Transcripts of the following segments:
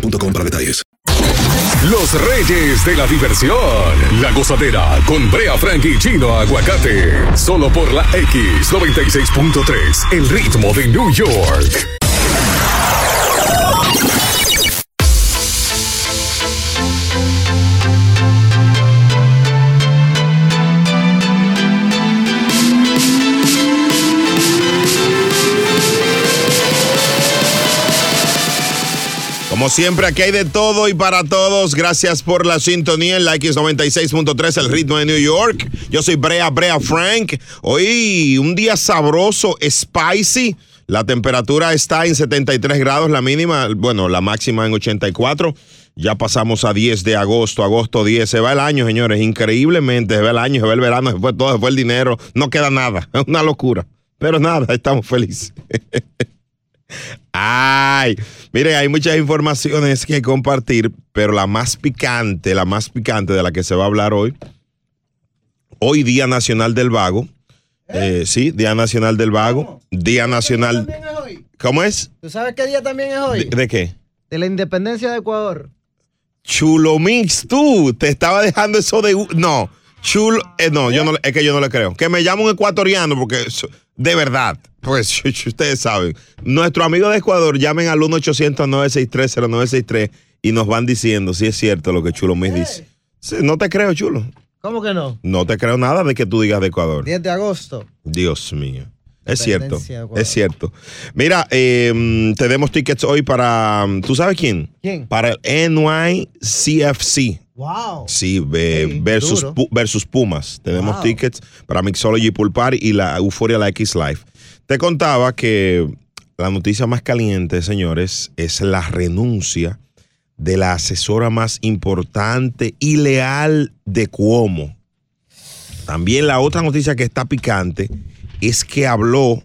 para detalles. Los reyes de la diversión. La gozadera con Brea Frank y Chino Aguacate. Solo por la X96.3. El ritmo de New York. Como siempre, aquí hay de todo y para todos. Gracias por la sintonía en la X96.3, el ritmo de New York. Yo soy Brea Brea Frank. Hoy un día sabroso, spicy. La temperatura está en 73 grados, la mínima, bueno, la máxima en 84. Ya pasamos a 10 de agosto, agosto 10. Se va el año, señores, increíblemente. Se va el año, se va el verano, se fue todo, se el dinero. No queda nada. Es una locura. Pero nada, estamos felices. Ay, mire, hay muchas informaciones que compartir, pero la más picante, la más picante de la que se va a hablar hoy, hoy Día Nacional del Vago. Eh, sí, Día Nacional del Vago, Día Nacional. es hoy? ¿Cómo es? ¿Tú sabes qué día también es hoy? ¿De, de qué? De la independencia de Ecuador. Chulo Mix, tú, te estaba dejando eso de. No, chulo. eh, no, yo no, es que yo no le creo. Que me llame un ecuatoriano, porque de verdad, pues ustedes saben. Nuestro amigo de Ecuador, llamen al 1-800-963-0963 y nos van diciendo si es cierto lo que Chulo Mix dice. Sí, no te creo, Chulo. ¿Cómo que no? No te creo nada de que tú digas de Ecuador. 10 de agosto. Dios mío. Es cierto, es cierto. Mira, eh, tenemos tickets hoy para, ¿tú sabes quién? ¿Quién? Para el NYCFC. Wow. Sí, eh, Sí, versus, versus Pumas. Tenemos Wow. tickets para Mixology Pool Party y la Euforia La X Live. Te contaba que la noticia más caliente, señores, es la renuncia de la asesora más importante y leal de Cuomo. También la otra noticia que está picante es que habló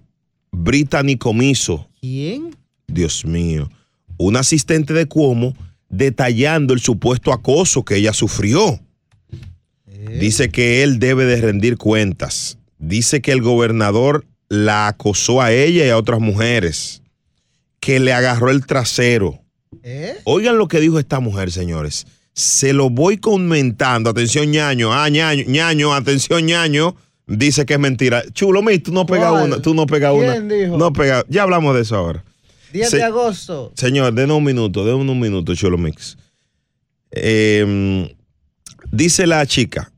Brittany Comiso. ¿Quién? Dios mío, un asistente de Cuomo detallando el supuesto acoso que ella sufrió. Dice que él debe de rendir cuentas. Dice que el gobernador la acosó a ella y a otras mujeres, que le agarró el trasero. ¿Eh? Oigan lo que dijo esta mujer, señores. Se lo voy comentando. Atención, ñaño. Ah, ñaño, ñaño, atención, ñaño. Dice que es mentira. Chulo, mi, tú no pegas una. Tú no pegas una. ¿Quién dijo? No pega. Ya hablamos de eso ahora. 10 Se- de agosto. Señor, denos un minuto, denos un minuto, Chulo Mix. Eh, dice la chica,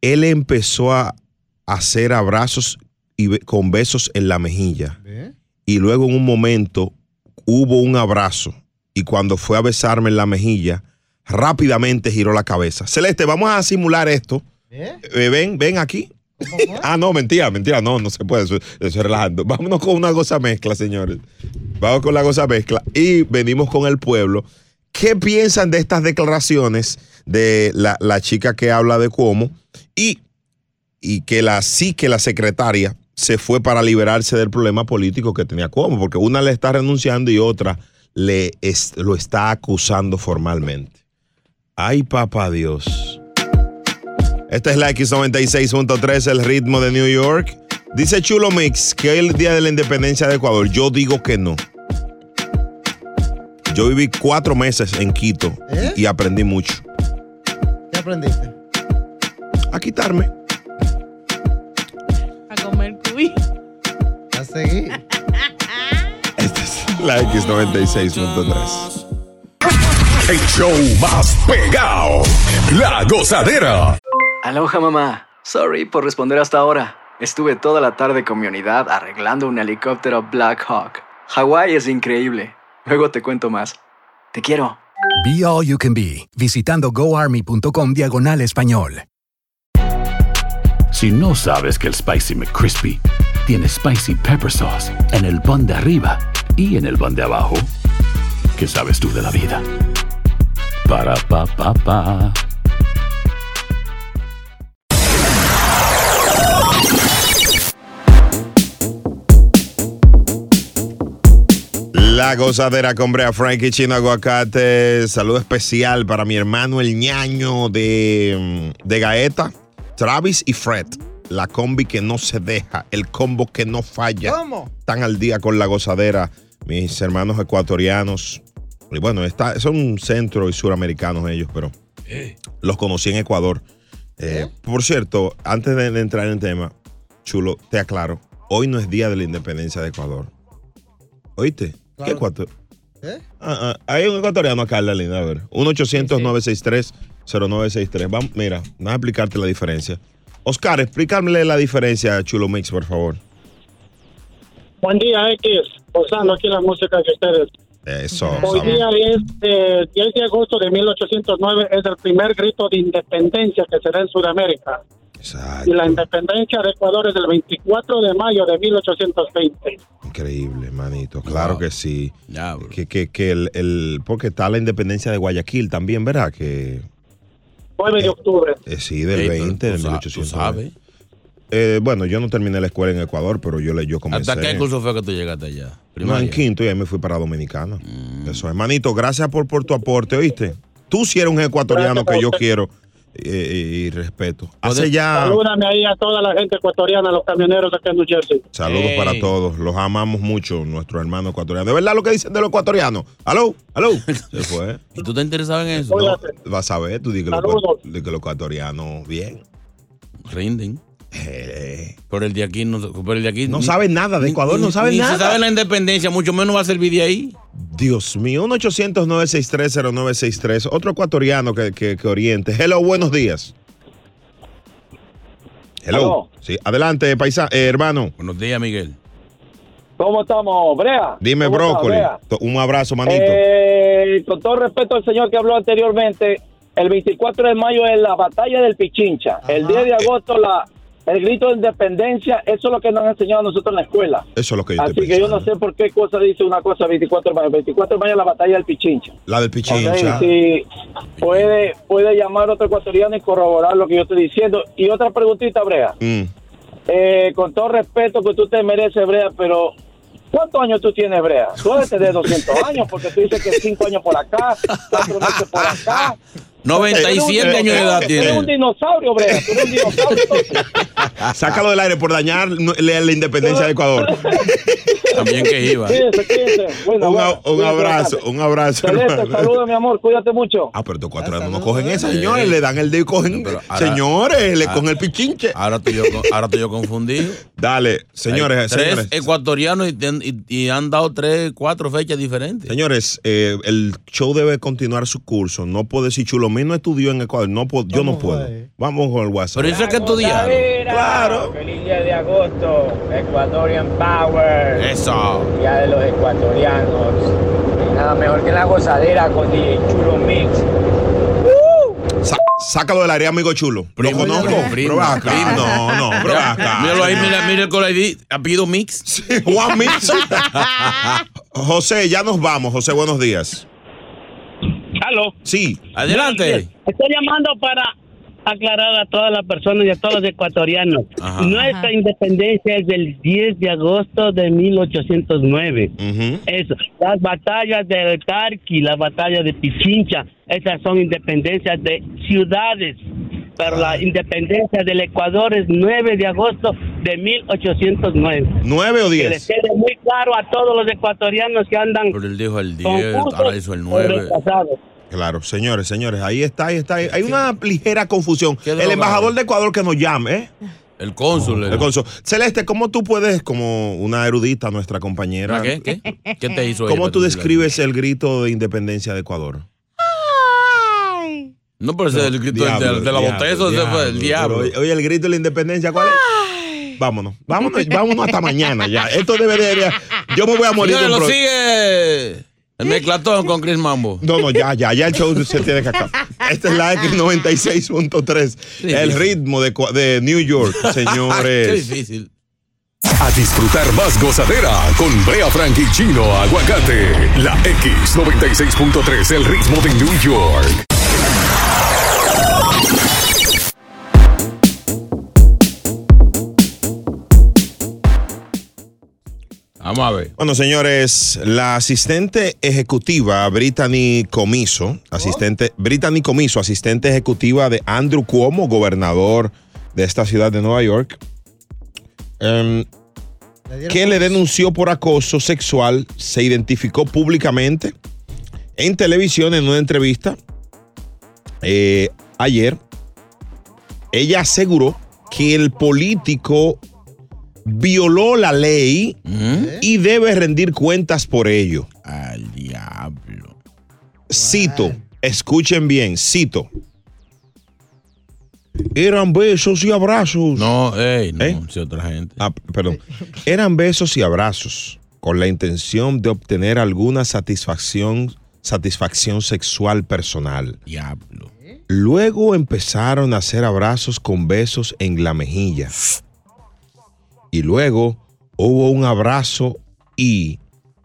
él empezó a hacer abrazos y be- con besos en la mejilla. ¿Eh? Y luego en un momento hubo un abrazo. Y cuando fue a besarme en la mejilla, rápidamente giró la cabeza. Celeste, vamos a simular esto. ¿Eh? Eh, ven, ven aquí. ah, no, mentira, mentira, no, no se puede, eso, eso es relajando. Vámonos con una goza mezcla, señores. Vamos con la goza mezcla y venimos con el pueblo. ¿Qué piensan de estas declaraciones de la, la chica que habla de cómo y, y que la sí que la secretaria se fue para liberarse del problema político que tenía Cuomo? Porque una le está renunciando y otra le es- lo está acusando formalmente. Ay, papá Dios. Esta es la X96.3, el ritmo de New York. Dice Chulo Mix que hoy es el día de la independencia de Ecuador. Yo digo que no. Yo viví cuatro meses en Quito ¿Eh? y aprendí mucho. ¿Qué aprendiste? A quitarme. Seguir. Esta es la X96.3. El show más pegado. La gozadera. Aloha mamá. Sorry por responder hasta ahora. Estuve toda la tarde con mi unidad arreglando un helicóptero Black Hawk. Hawái es increíble. Luego te cuento más. Te quiero. Be All You Can Be, visitando goarmy.com diagonal español. Si no sabes que el Spicy McCrispy tiene Spicy Pepper Sauce en el pan de arriba y en el pan de abajo, ¿qué sabes tú de la vida? Para, pa, pa, pa. La gozadera con Brea Frankie Chino Aguacate. Saludo especial para mi hermano el ñaño de, de Gaeta, Travis y Fred. La combi que no se deja, el combo que no falla. ¿Cómo? Están al día con la gozadera, mis hermanos ecuatorianos. Y bueno, está, son centro y suramericanos ellos, pero los conocí en Ecuador. Eh, Por cierto, antes de, de entrar en el tema, chulo, te aclaro, hoy no es día de la independencia de Ecuador. ¿Oíste? ¿Qué. Ecuador? ¿Eh? Ah, ah, hay un ecuatoriano acá en la línea, a ver. 1-800-963-0963. Vamos, mira, vamos a explicarte la diferencia. Oscar, explícame la diferencia, Chulo Mix, por favor. Buen día, X. Usando aquí la música que ustedes. Eso. Hoy día es eh, 10 de agosto de 1809, es el primer grito de independencia que se da en Sudamérica. Exacto. Y la independencia de Ecuador es el 24 de mayo de 1820. Increíble, manito. Claro que sí. Diablo. Que, que, que el, el- porque está la independencia de Guayaquil también, ¿verdad? Que 9 de octubre. eh, sí, del Ey, tú- 20, tú de sa- 1800. Tú sabes. Eh, bueno, yo no terminé la escuela en Ecuador, pero yo le yo comencé. ¿Hasta qué curso fue que tú llegaste allá? No, en Primaria. Mm. quinto y ahí me fui para Dominicana. Eso, hermanito, gracias por, por tu aporte, ¿oíste? Tú sí eres un ecuatoriano Gracias que yo quiero eh, y respeto. Hace ya Salúdame ahí a toda la gente ecuatoriana, los camioneros de acá en New Jersey. saludos para todos. Los amamos mucho, nuestros hermanos ecuatorianos. ¿De verdad lo que dicen de los ecuatorianos? ¿Aló? ¿Aló? Se fue. ¿Y tú te interesado en eso? No, vas a ver, tú di que los, que los ecuatorianos, bien. Rinden. Eh, Pero el de aquí no, pero el de aquí no ni- saben nada de Ecuador, ni- no saben ni nada. se sabe la independencia, mucho menos va a servir de ahí. Dios mío, 1-800-963-0963. Otro ecuatoriano que, que, que oriente. Hello, buenos días. Hello. Sí, adelante, paisa, eh, hermano. Buenos días, Miguel. ¿Cómo estamos, Brea? Dime, ¿Cómo está, brócoli. Un abrazo, manito. Eh, con todo respeto al señor que habló anteriormente, el 24 de mayo es la batalla del Pichincha. El 10 de agosto la, el grito de independencia. Eso es lo que nos han enseñado a nosotros en la escuela. Eso es lo que yo Así que yo no sé por qué cosa dice una cosa 24 de mayo. 24 de mayo la batalla del Pichincha. La del Pichincha. si puede, puede llamar otro ecuatoriano y corroborar lo que yo estoy diciendo. Y otra preguntita, Brea. Mm. Eh, con todo respeto que tú te mereces, Brea, pero ¿cuántos años tú tienes, Brea? Tú debes tener 200 años, porque tú dices que 5 años por acá, 4 meses por acá. 97 Tú eres un- años de edad Tú eres un tiene. dinosaurio, Brea, tú eres un dinosaurio. Sácalo del aire por dañar no- la, independencia de Ecuador. También que iba. Cuídense, cuídense. Bueno, un, bueno, un abrazo, un abrazo. Celeste, saludos, mi amor, cuídate mucho. Ah, pero estos ecuatorianos no Saludos. cogen esa, señores. Le dan el dedo y cogen. Pero ahora- señores, le ah- cogen el pichinche. Ahora estoy yo, ahora estoy yo confundido. Dale, señores, Hay tres señores. ecuatorianos y, y- y han dado tres, cuatro fechas diferentes. Señores, eh, el show debe continuar su curso. No puedo decir Chulomín no estudió en Ecuador. No puedo, yo no puedo. Vamos con el WhatsApp. Pero eso es que estudiaron. Claro. Feliz día de agosto, Ecuadorian Power, Eso. día de los ecuatorianos. Y nada mejor que la gozadera con DJ Chulo Mix. Sácalo del área, amigo chulo. Lo conozco. acá. No, no, Mira, acá. míralo ahí, mira, mira el Call ID, apellido Mix. Juan Mix. José, ya nos vamos. José, buenos días. Aló. Sí. Adelante. Estoy llamando para aclarar a todas las personas y a todos los ecuatorianos. Ajá. Nuestra independencia es del 10 de agosto de 1809. Ujú. Eso, las batallas del Tarqui, la batalla de Pichincha, esas son independencias de ciudades. Pero la independencia del Ecuador es 9 de agosto de 1809. ¿Nueve o Que les diez? quede muy claro a todos los ecuatorianos que andan Pero él dijo el 10, confusos ahora hizo el o 9. Claro, señores, señores, ahí está, ahí está. Hay una ligera confusión. ¿Qué El embajador de Ecuador que nos llame, ¿eh? El cónsul. El cónsul. Celeste, ¿cómo tú puedes, como una erudita, nuestra compañera, ¿Qué? ¿Qué? ¿Qué te hizo cómo tú describes el grito de independencia de Ecuador? No, pero ese es el grito Diablo, de, de la botella, eso ese fue el diablo. Pero, Oye, el grito de la independencia, ¿cuál es? Vámonos, vámonos, vámonos hasta mañana ya. Esto debería. Yo me voy a morir. Señores, de un lo sigue el mezclatón con Chris Mambo. No, no, ya, ya, ya el show se tiene que acabar. Esta es la X96.3, el ritmo de, New York, Qué señores. difícil. A disfrutar más gozadera con Brea Frank y Chino Aguacate. La X96.3, el ritmo de New York. Vamos a ver. Bueno, señores, la asistente ejecutiva Brittany Comiso, asistente Brittany Comiso, asistente ejecutiva de Andrew Cuomo, gobernador de esta ciudad de Nueva York, em, que le denunció por acoso sexual, se identificó públicamente en televisión en una entrevista eh, ayer. Ella aseguró que el político violó la ley y debe rendir cuentas por ello. Al diablo. Cito, escuchen bien, cito. Eran besos y abrazos. No, ey, no, ¿Eh? si otra gente. Ah, perdón. Eran besos y abrazos con la intención de obtener alguna satisfacción, satisfacción sexual personal. Diablo. Luego empezaron a hacer abrazos con besos en la mejilla. Y luego hubo un abrazo y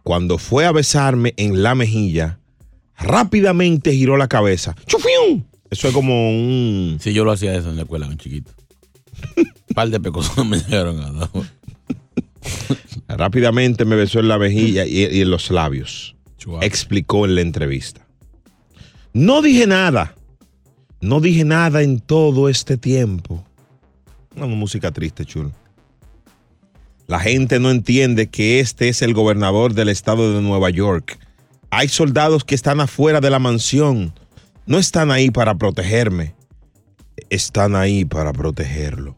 cuando fue a besarme en la mejilla, rápidamente giró la cabeza. ¡Chufium! Eso es como un... Sí, yo lo hacía eso en la escuela, un chiquito. Un par de pecosos me llegaron a dar. Rápidamente me besó en la mejilla y, y en los labios. Explicó en la entrevista. No dije nada. No dije nada en todo este tiempo. Una música triste, chulo. La gente no entiende que este es el gobernador del estado de Nueva York. Hay soldados que están afuera de la mansión. No están ahí para protegerme. Están ahí para protegerlo.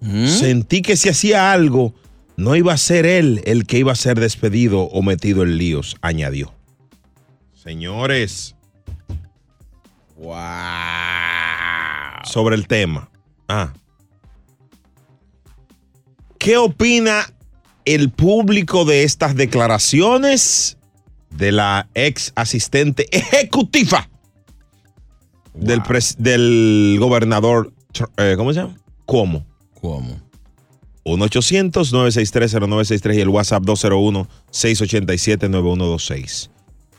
¿Mm? Sentí que si hacía algo, no iba a ser él el que iba a ser despedido o metido en líos, añadió. Señores, Wow. sobre el tema. Ah. ¿Qué opina el público de estas declaraciones de la ex asistente ejecutiva del, pres- del gobernador, eh, ¿cómo se llama? ¿Cómo? ¿Cómo? 1-800-963-0963 y el WhatsApp 201-687-9126.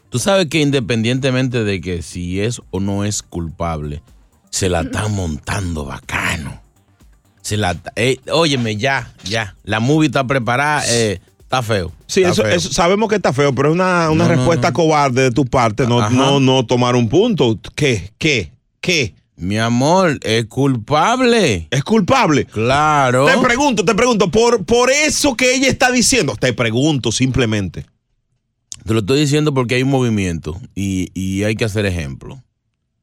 Tú sabes que independientemente de que si es o no es culpable, se la están montando bacano. Se la, eh, óyeme, ya, ya. La movie está preparada, eh, está feo. Sí, Está eso, feo. eso sabemos que está feo, pero es una, una No, no, respuesta no. cobarde de tu parte, no, Ajá. no, no tomar un punto. ¿Qué? ¿Qué? ¿Qué? Mi amor, es culpable. ¿Es culpable? Claro. Te pregunto, te pregunto, por, por eso que ella está diciendo, te pregunto simplemente. Te lo estoy diciendo porque hay un movimiento y, y hay que hacer ejemplo.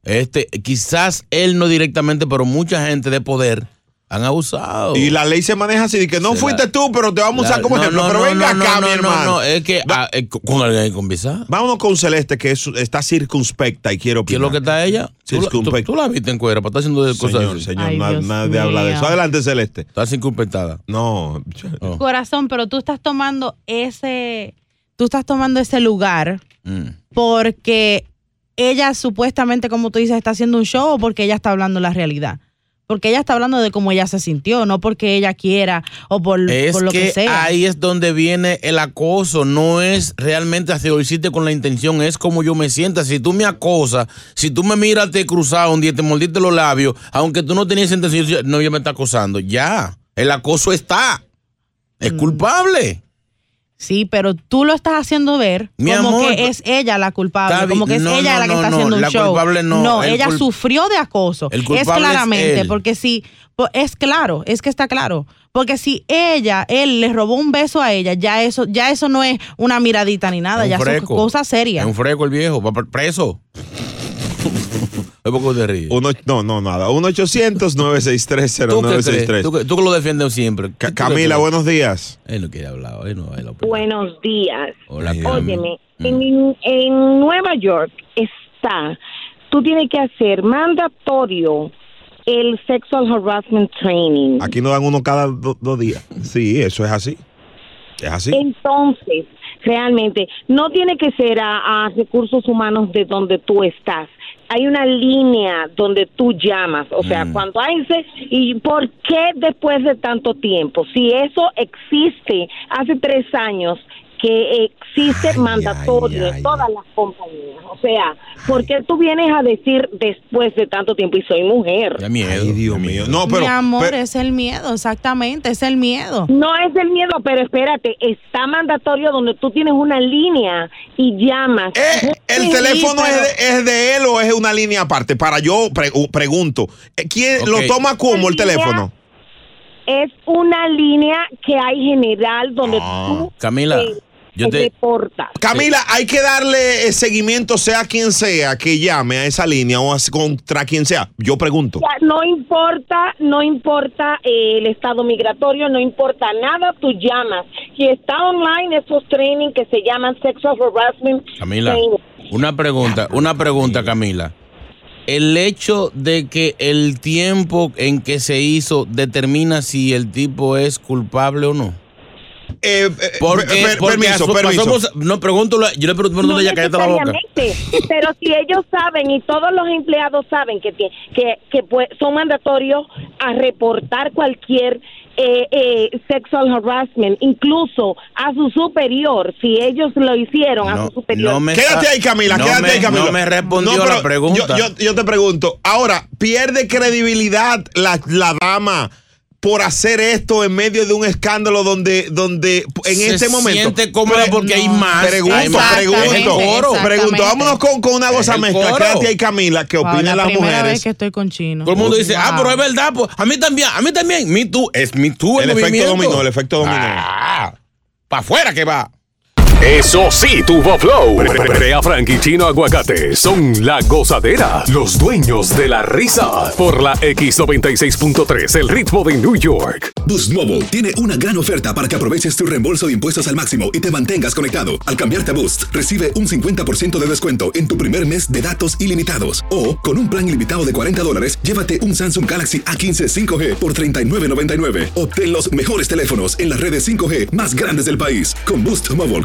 Este, quizás él no directamente, pero mucha gente de poder han abusado. Y la ley se maneja así, de que no. Se fuiste la- tú, pero te vamos a usar como no, ejemplo. no, pero no, venga no, acá, no, mi no, hermano. No, es que ah, eh, con alguien hay que conversar. Vámonos con Celeste, que es- está circunspecta y quiero ¿Qué es opinar. lo que está ella? ¿Tú, la- tú, Circunspecta. tú la viste en cuera para estar haciendo de cosas Señor, así? señor, Ay, na- nadie habla de eso. Adelante, Celeste. Está circunspectada. No. Oh. Corazón, pero tú estás tomando ese, tú estás tomando ese lugar Mm. porque ella supuestamente, como tú dices, está haciendo un show o porque ella está hablando la realidad. Porque ella está hablando de cómo ella se sintió, no porque ella quiera o por, Es por lo que, que sea. ahí es donde viene el acoso. No es realmente hacia lo hiciste con la intención, es como yo me sienta. Si tú me acosas, si tú me miras te cruzado un día, te mordiste los labios, aunque tú no tenías intención, no, ella me está acosando. Ya, el acoso está. Mm. Es culpable. Sí, pero tú lo estás haciendo ver Mi como amor, que es ella la culpable, como que es. No, ella no, la que no, está no, haciendo un la show. culpable no, el ella cul- sufrió de acoso. El es culpable es claramente, él. porque si es claro, es que está claro, porque si ella, él le robó un beso a ella, ya eso, ya eso no es una miradita ni nada, un ya son freco. cosas serias. Es un freco el viejo, va pre- preso. Es poco te ríes. Uno, no, no, nada. ¿Tú qué crees? 1-800-963-0963. ¿Tú, que- tú que lo defiendes siempre. Ca- ¿Tú qué Camila, buenos días. Él no quiere hablar, él no él opina. Buenos días. Hola. Óyeme, Mm. en, en Nueva York está tú tienes que hacer mandatorio el sexual harassment training. Aquí nos dan uno cada do- dos días. Sí, eso es así. Es así. Entonces, realmente, no tiene que ser a, a recursos humanos de donde tú estás. Hay una línea donde tú llamas, o sea, Mm. cuando hay ese, ¿y por qué después de tanto tiempo? Si eso existe hace tres años, que existe mandatorio en todas las compañías. O sea, ¿por qué tú vienes a decir después de tanto tiempo y soy mujer? Ay, Dios mío. No, Mi amor, es el miedo, exactamente, es el miedo. No es el miedo, pero espérate, está mandatorio donde tú tienes una línea y llamas. Eh, ¿El Sí, teléfono pero- es de, es de él o es una línea aparte? Para yo pre- pregunto. eh, ¿Quién lo toma como el teléfono? Es una línea que hay general donde tú Camila, eh, yo te-. Camila, hay que darle eh, seguimiento, sea quien sea, que llame a esa línea o contra quien sea. Yo pregunto. No importa, no importa eh, el estado migratorio, no importa nada, tú llamas. Si está online, esos training que se llaman sexual harassment Camila, training. una pregunta, una pregunta, Camila. El hecho de que el tiempo en que se hizo determina si el tipo es culpable o no. Porque, per- porque permiso, permiso. pasamos- no, pregúntalo, yo le pregunto No a ella, la boca. pero si ellos saben y todos los empleados saben que, que, que pues, son mandatorios a reportar cualquier eh, eh, sexual harassment, incluso a su superior, si ellos lo hicieron a su superior. quédate ahí, Camila, no quédate me- ahí, Camila. no me respondió No, la pregunta. Yo, yo- yo te pregunto, ahora, ¿pierde credibilidad la, la dama por hacer esto en medio de un escándalo donde, donde en Se este momento... siente cómoda porque hay más, Pregunto, hay más. pregunto, coro. pregunto. Vámonos con, con una el mezcla. Quédate ahí, Camila, ¿qué Wow, opinan la las primera mujeres? vez que estoy con chino. Todo el mundo dice, ah, Wow. pero es verdad, pues, a mí también, a mí también, me too, es me too el, El efecto dominó, el efecto dominó. Ah, para afuera que va. Eso sí, tuvo flow. Brea Frank y Chino Aguacate son la gozadera, los dueños de la risa. Por la X96.3, el ritmo de New York. Boost Mobile tiene una gran oferta para que aproveches tu reembolso de impuestos al máximo y te mantengas conectado. Al cambiarte a Boost, recibe un 50% de descuento en tu primer mes de datos ilimitados. O, con un plan ilimitado de 40 dólares, llévate un Samsung Galaxy A15 5G por $39.99. Obtén los mejores teléfonos en las redes 5G más grandes del país. Con Boost Mobile,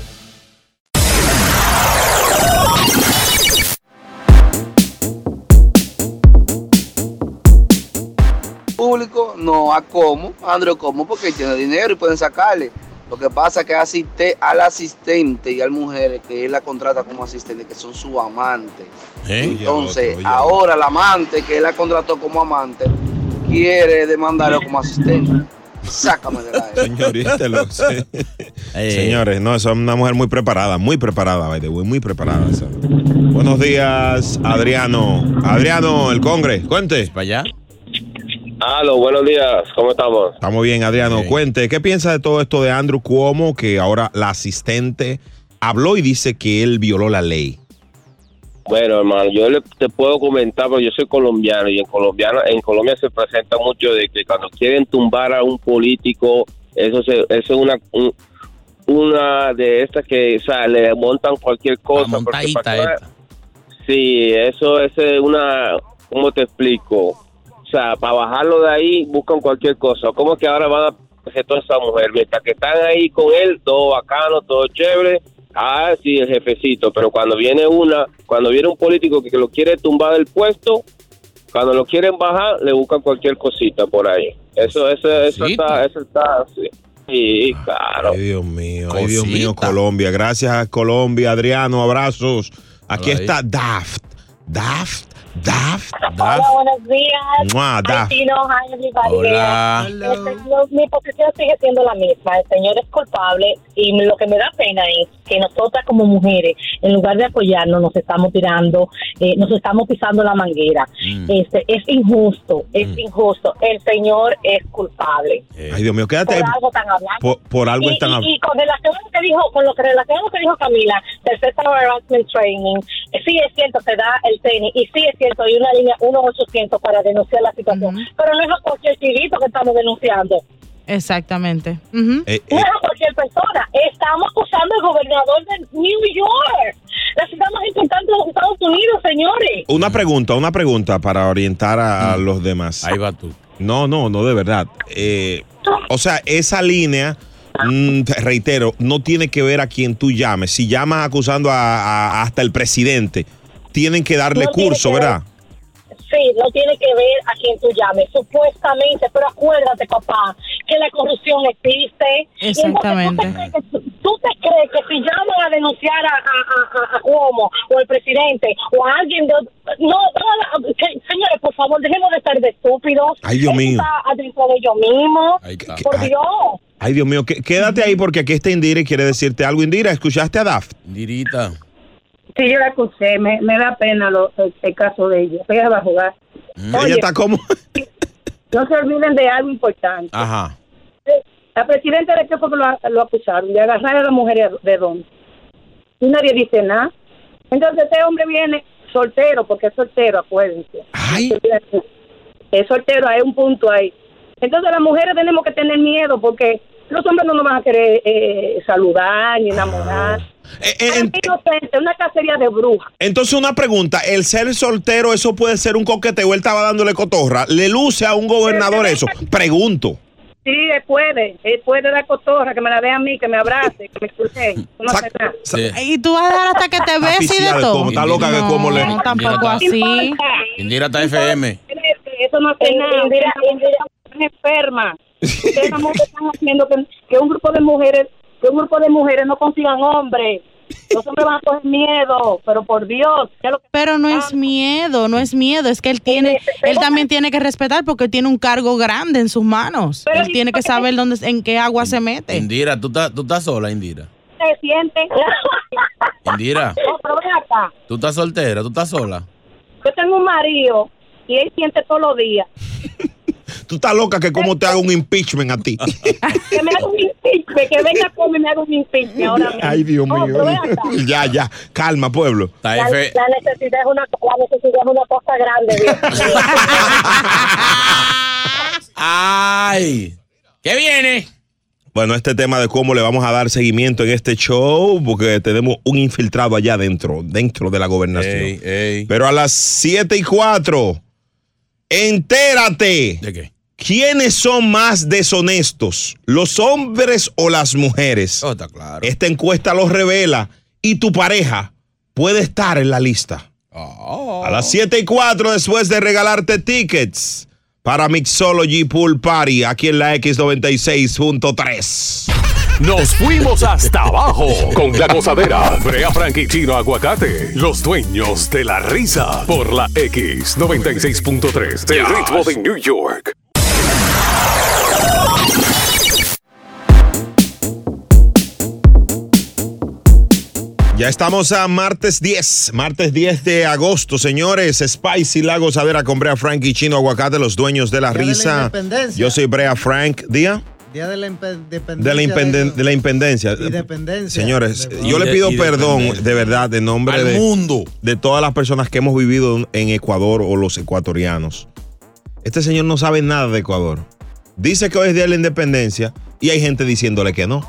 Público, no a cómo, Andrew cómo, porque tiene dinero y pueden sacarle. Lo que pasa es que asiste al asistente y al mujer que él la contrata como asistente, que son su amante. ¿Eh? Entonces, ahora el amante que él la contrató como amante quiere demandarlo como asistente. Sácame de la Señorita, lo sé. Señores, no, es una mujer muy preparada, muy preparada, by the way, muy preparada. esa. Buenos días, Adriano. Adriano, el Congre, cuente. Para allá. Aló, buenos días, ¿cómo estamos? Estamos bien, Adriano. Cuente, ¿qué piensa de todo esto de Andrew Cuomo, que ahora la asistente habló y dice que él violó la ley? Bueno, hermano, yo le, te puedo comentar, porque yo soy colombiano y en, colombiano, en Colombia se presenta mucho de que cuando quieren tumbar a un político, eso, se, eso es una, un- una de estas que, o sea, le montan cualquier cosa. porque montadita para- Sí, eso es una, ¿cómo te explico? O sea, para bajarlo de ahí buscan cualquier cosa. ¿Cómo que ahora van a hacer toda esa mujer? Mientras que están ahí con él, todo bacano, todo chévere. Ah, sí, el jefecito. Pero cuando viene una, cuando viene un político que lo quiere tumbar del puesto, cuando lo quieren bajar, le buscan cualquier cosita por ahí. Eso, eso, eso está, eso está, sí. Sí, claro. Ay, Dios mío, ay, Dios mío, Colombia. Gracias, Colombia. Adriano, abrazos. Aquí está Daft. Daft, Daft, Hola, Daft. buenos días. Mua, Hi, Daf. Tino. Hi, everybody. Hola. Este, mi posición sigue siendo la misma. El señor es culpable y lo que me da pena es que nosotras como mujeres, en lugar de apoyarnos, nos estamos tirando, eh, nos estamos pisando la manguera. Este, es injusto, es injusto. El señor es culpable. Ay, Dios mío, quédate Por algo tan hablando. Por, por algo y, están y- hablando. y con relación a lo que dijo, con lo que relación a lo que dijo Camila, del Sexual Harassment Training, eh, sí es cierto, se da el tenis, y sí es hay una línea 1-800 para denunciar la situación, pero no es a cualquier chivito que estamos denunciando. Exactamente. Ujú. Eh, No es a cualquier persona. Estamos acusando al gobernador de New York, la ciudad más importante de los Estados Unidos, señores. Una pregunta, una pregunta para orientar a, a los demás. Ahí va tú. No, no, no, de verdad. Eh, o sea, esa línea, mm, te reitero, no tiene que ver a quien tú llames. Si llamas acusando a, a- hasta el presidente, tienen que darle No curso, que. ¿verdad? Sí, no tiene que ver a quien tú llames, supuestamente, pero acuérdate, papá, que la corrupción existe. Y entonces Exactamente. ¿Tú te, crees que, tú te crees que si llaman a denunciar a, a, a, Cuomo o al presidente o a alguien de... No, no, que- señores, por favor, dejemos de ser de estúpidos. Ay, Dios mío. Está adentro de ellos mismos. Por Ay. Dios. Ay, Dios mío, qué- quédate ahí porque aquí está Indira y quiere decirte algo. Indira, ¿escuchaste a Daft? Indirita. Sí, yo la escuché, me, me da pena lo- el, el caso de ella. Ella va a jugar. Ella está como... No se olviden de algo importante. Ajá. La presidenta de qué fue que lo, lo acusaron, de agarrar a la mujer de dónde. Y nadie dice nada. Entonces este hombre viene soltero, porque es soltero, acuérdense. Es soltero, hay un punto ahí. Entonces las mujeres tenemos que tener miedo porque los hombres no nos van a querer eh, saludar ni enamorar. Es inocente, una cacería de brujas. Entonces, una pregunta. ¿El ser soltero, eso puede ser un coqueteo? Él estaba dándole cotorra. ¿Le luce a un gobernador eso? Pregunto. Sí, él puede, él puede dar cotorra, que me la dé a mí, que me abrace, que me escuche. No hace nada. Y tú vas a dar hasta que te beses y de todo. cómo, está loca de cómo le- No, tampoco Indira así. Indira está FM. Eso no hace Eh, nada. Indira, Indira, enferma. Ustedes no están haciendo que, que un grupo de mujeres, que un grupo de mujeres no consigan hombres. Los hombres van a coger miedo, pero por Dios. ya lo que- Pero no es miedo, no es miedo, es que él tiene, él también tiene que respetar porque tiene un cargo grande en sus manos. Él tiene que saber dónde, en qué agua se mete. Indira, ¿tú estás, tú estás sola, Indira. se siente. Indira, No, pero ven acá. tú estás soltera, tú estás sola. Yo tengo un marido y él siente todos los días. Tú estás loca que cómo te haga un impeachment a ti. Que me haga un impeachment, que venga comer y me haga un impeachment ahora mismo. Ay, Dios No, mío. Ya, ya. Calma, pueblo. La, la necesidad es una, la necesidad es una cosa grande. ¡Ay! ¿Qué viene? Bueno, este tema de cómo le vamos a dar seguimiento en este show, porque tenemos un infiltrado allá dentro, dentro de la gobernación. Pero a las 7 y 4, entérate. ¿De qué? ¿Quiénes son más deshonestos, los hombres o las mujeres? Oh, está claro. Esta encuesta lo revela y tu pareja puede estar en la lista. Oh. A las 7 y 4 después de regalarte tickets para Mixology Pool Party aquí en la X96.3. Nos fuimos hasta abajo con la gozadera. Brea Frank y Chino Aguacate, los dueños de la risa. Por la X96.3, el ritmo de New York. Ya estamos a martes 10, martes 10 de agosto, señores. Spicy La Gozadera con Brea Frank y Chino Aguacate, los dueños de la Día de la risa. Yo soy Brea Frank. ¿Día? Día de la independencia. De la, impenden- de la independencia. Independencia. Señores, De- yo le de- pido perdón de verdad de nombre Al de, mundo. de todas las personas que hemos vivido en Ecuador o los ecuatorianos. Este señor no sabe nada de Ecuador. Dice que hoy es Día de la Independencia y hay gente diciéndole que no.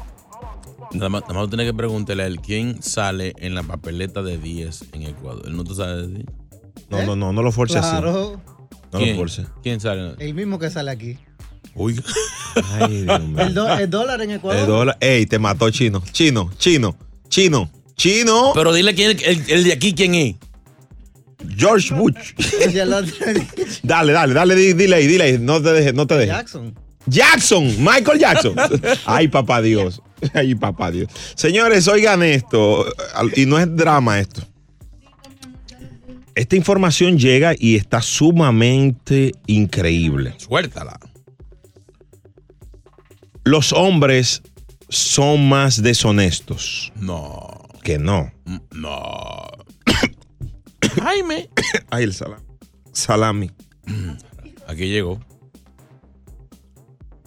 Nada más, nada más tú tienes que preguntarle a él quién sale en la papeleta de 10 en Ecuador. Él no te sabe decir. No, no, no, no lo force Claro. así. No ¿Quién? lo force. ¿Quién sale? El mismo que sale aquí. Uy. Ay, Dios mío. El, do- el dólar en Ecuador. El dólar. Ey, te mató chino. Chino, chino, chino, chino. Pero dile quién el, el de aquí quién es. George Bush. Dale, dale, dale, di- dile ahí, dile ahí. No te dejes, no te dejes. Jackson. Jackson, Michael Jackson. Ay, papá Dios. Ay, papá Dios. Señores, oigan esto. Y no es drama esto. Esta información llega y está sumamente increíble. Suéltala. Los hombres son más deshonestos. No. Que no. No. Jaime. Ay, el salami. Salami. Aquí llegó.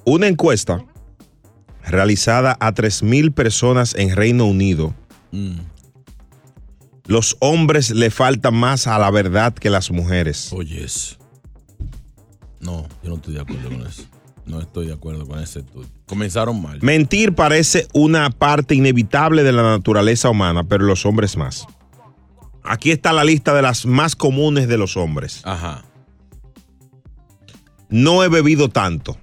Una encuesta realizada a 3.000 personas en Reino Unido. Mm. Los hombres le faltan más a la verdad que las mujeres. Oyes. No, yo no estoy de acuerdo con eso. No estoy de acuerdo con ese estudio. Comenzaron mal. Mentir parece una parte inevitable de la naturaleza humana, pero los hombres más. Aquí está la lista de las más comunes de los hombres. Ajá. No he bebido tanto.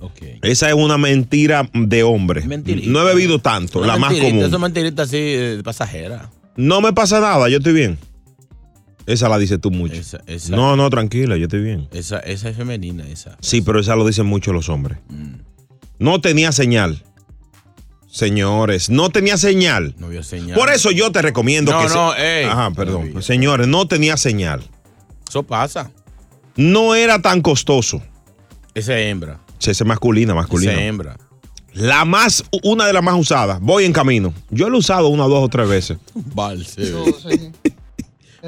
Ok. Esa es una mentira de hombre. Mentirita. No he bebido tanto, la más común. Eso es mentirita así, eh, pasajera. No me pasa nada, yo estoy bien. Esa la dices tú mucho. Esa- esa- No, no, tranquila, yo estoy bien. Esa, esa es femenina, esa. Sí, pero esa lo dicen mucho los hombres. Mm. No tenía señal. Señores, no tenía señal. No vio señal. Por eso yo te recomiendo No, que. se- no, ey. Ajá, perdón. Señores, no tenía señal. Eso pasa. No era tan costoso. Esa es hembra. Sí, Esa es masculina, masculina. Esa es hembra. La más, una de las más usadas. Voy en camino. Yo lo he usado una, dos o tres veces. Valse.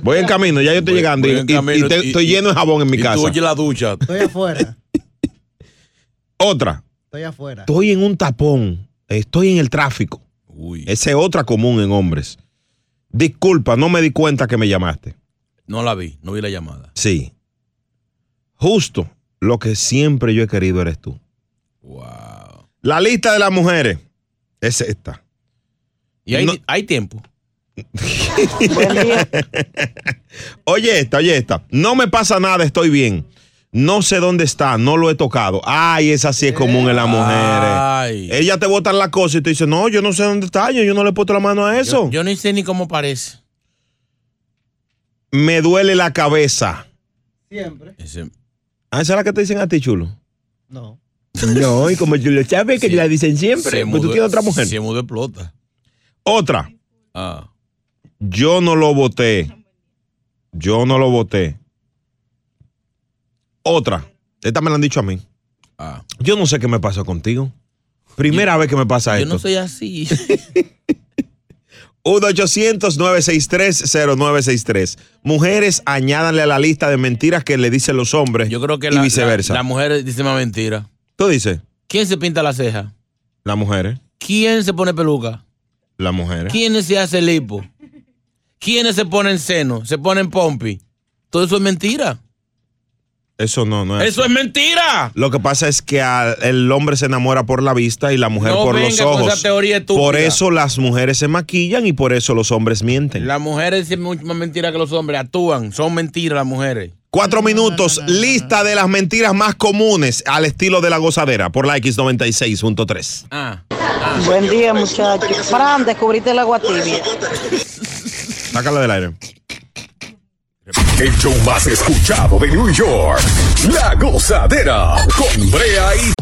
Voy en camino, ya yo estoy Voy- llegando voy y, en y- camino y te- y- estoy lleno de jabón en mi y casa. tú oyes la ducha. Estoy afuera. Otra. Estoy afuera. Estoy en un tapón. Estoy en el tráfico. Esa es otra común en hombres. Disculpa, no me di cuenta que me llamaste. No la vi, no vi la llamada. Sí. Justo lo que siempre yo he querido eres tú. Wow. La lista de las mujeres es esta. Y hay, No- hay tiempo. Oye esta, oye esta. No me pasa nada, estoy bien. No sé dónde está, no lo he tocado. Ay, esa sí es común en las mujeres. Ella te botan la cosa y te dice, no, yo no sé dónde está, yo, yo no le he puesto la mano a eso. Yo, yo ni sé ni cómo parece. Me duele la cabeza. Siempre. Ese- Ah, esa es la que te dicen a ti, chulo. No. No, y como tú lo sabes que Sí. la dicen siempre, se pues tú tienes otra mujer. Se mudó explota. Otra. Ah. Yo no lo voté. Yo no lo voté. Otra. Esta me la han dicho a mí. Ah. Yo no sé qué me pasa contigo. Primera vez que me pasa Yo esto. no soy así. 1-800-963-0963. Mujeres, añádanle a la lista de mentiras que le dicen los hombres Yo creo que y la, viceversa. la, la mujer dice más mentira. ¿Tú dices? ¿Quién se pinta la ceja? Las mujeres. ¿Quién se pone peluca? Las mujeres. ¿Quién se hace lipo? ¿Quiénes se ponen seno? ¿Se ponen pompi? Todo eso es mentira. Eso no, no es. ¡Eso es mentira! Lo que pasa es que al- el hombre se enamora por la vista y la mujer No por los venga con ojos. esa teoría estúpida. por eso las mujeres se maquillan y por eso los hombres mienten. Las mujeres dicen mucho más mentira que los hombres. Actúan. Son mentiras las mujeres. Cuatro minutos, lista de las mentiras más comunes al estilo de la gozadera por la X96.3. Ah. Buen día, muchachos. Fran, descubriste el agua tibia. Sácala del aire. El show más escuchado de New York. La gozadera con Brea y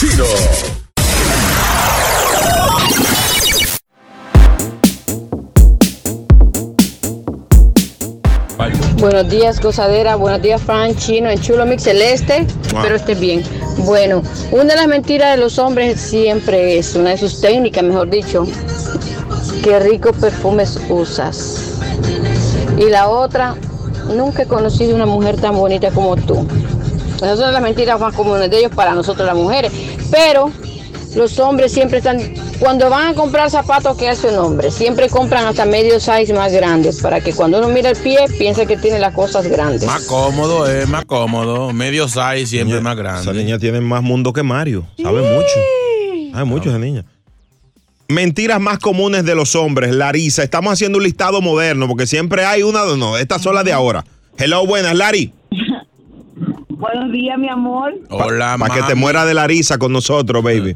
Chino. Buenos días, gozadera. Buenos días, Fran Chino, en Chulo Mix Celeste. Espero esté bien. Bueno, una de las mentiras de los hombres siempre es, una de sus técnicas, mejor dicho, qué rico perfumes usas. Y la otra, nunca he conocido una mujer tan bonita como tú. Esas son las mentiras más comunes de ellos para nosotros las mujeres. Pero los hombres siempre están, cuando van a comprar zapatos, ¿qué hace un hombre? Siempre compran hasta medio size más grandes para que cuando uno mira el pie piense que tiene las cosas grandes. Más cómodo, es más cómodo. Medio size siempre más grande. Esa niña tiene más mundo que Mario. Sabe mucho. Sabe mucho esa niña. Mentiras más comunes de los hombres. Larisa, estamos haciendo un listado moderno porque siempre hay una. No, estas son las de ahora. Hello, buenas, Lari. Buenos días, mi amor. Hola, Para que te muera de la risa con nosotros, baby.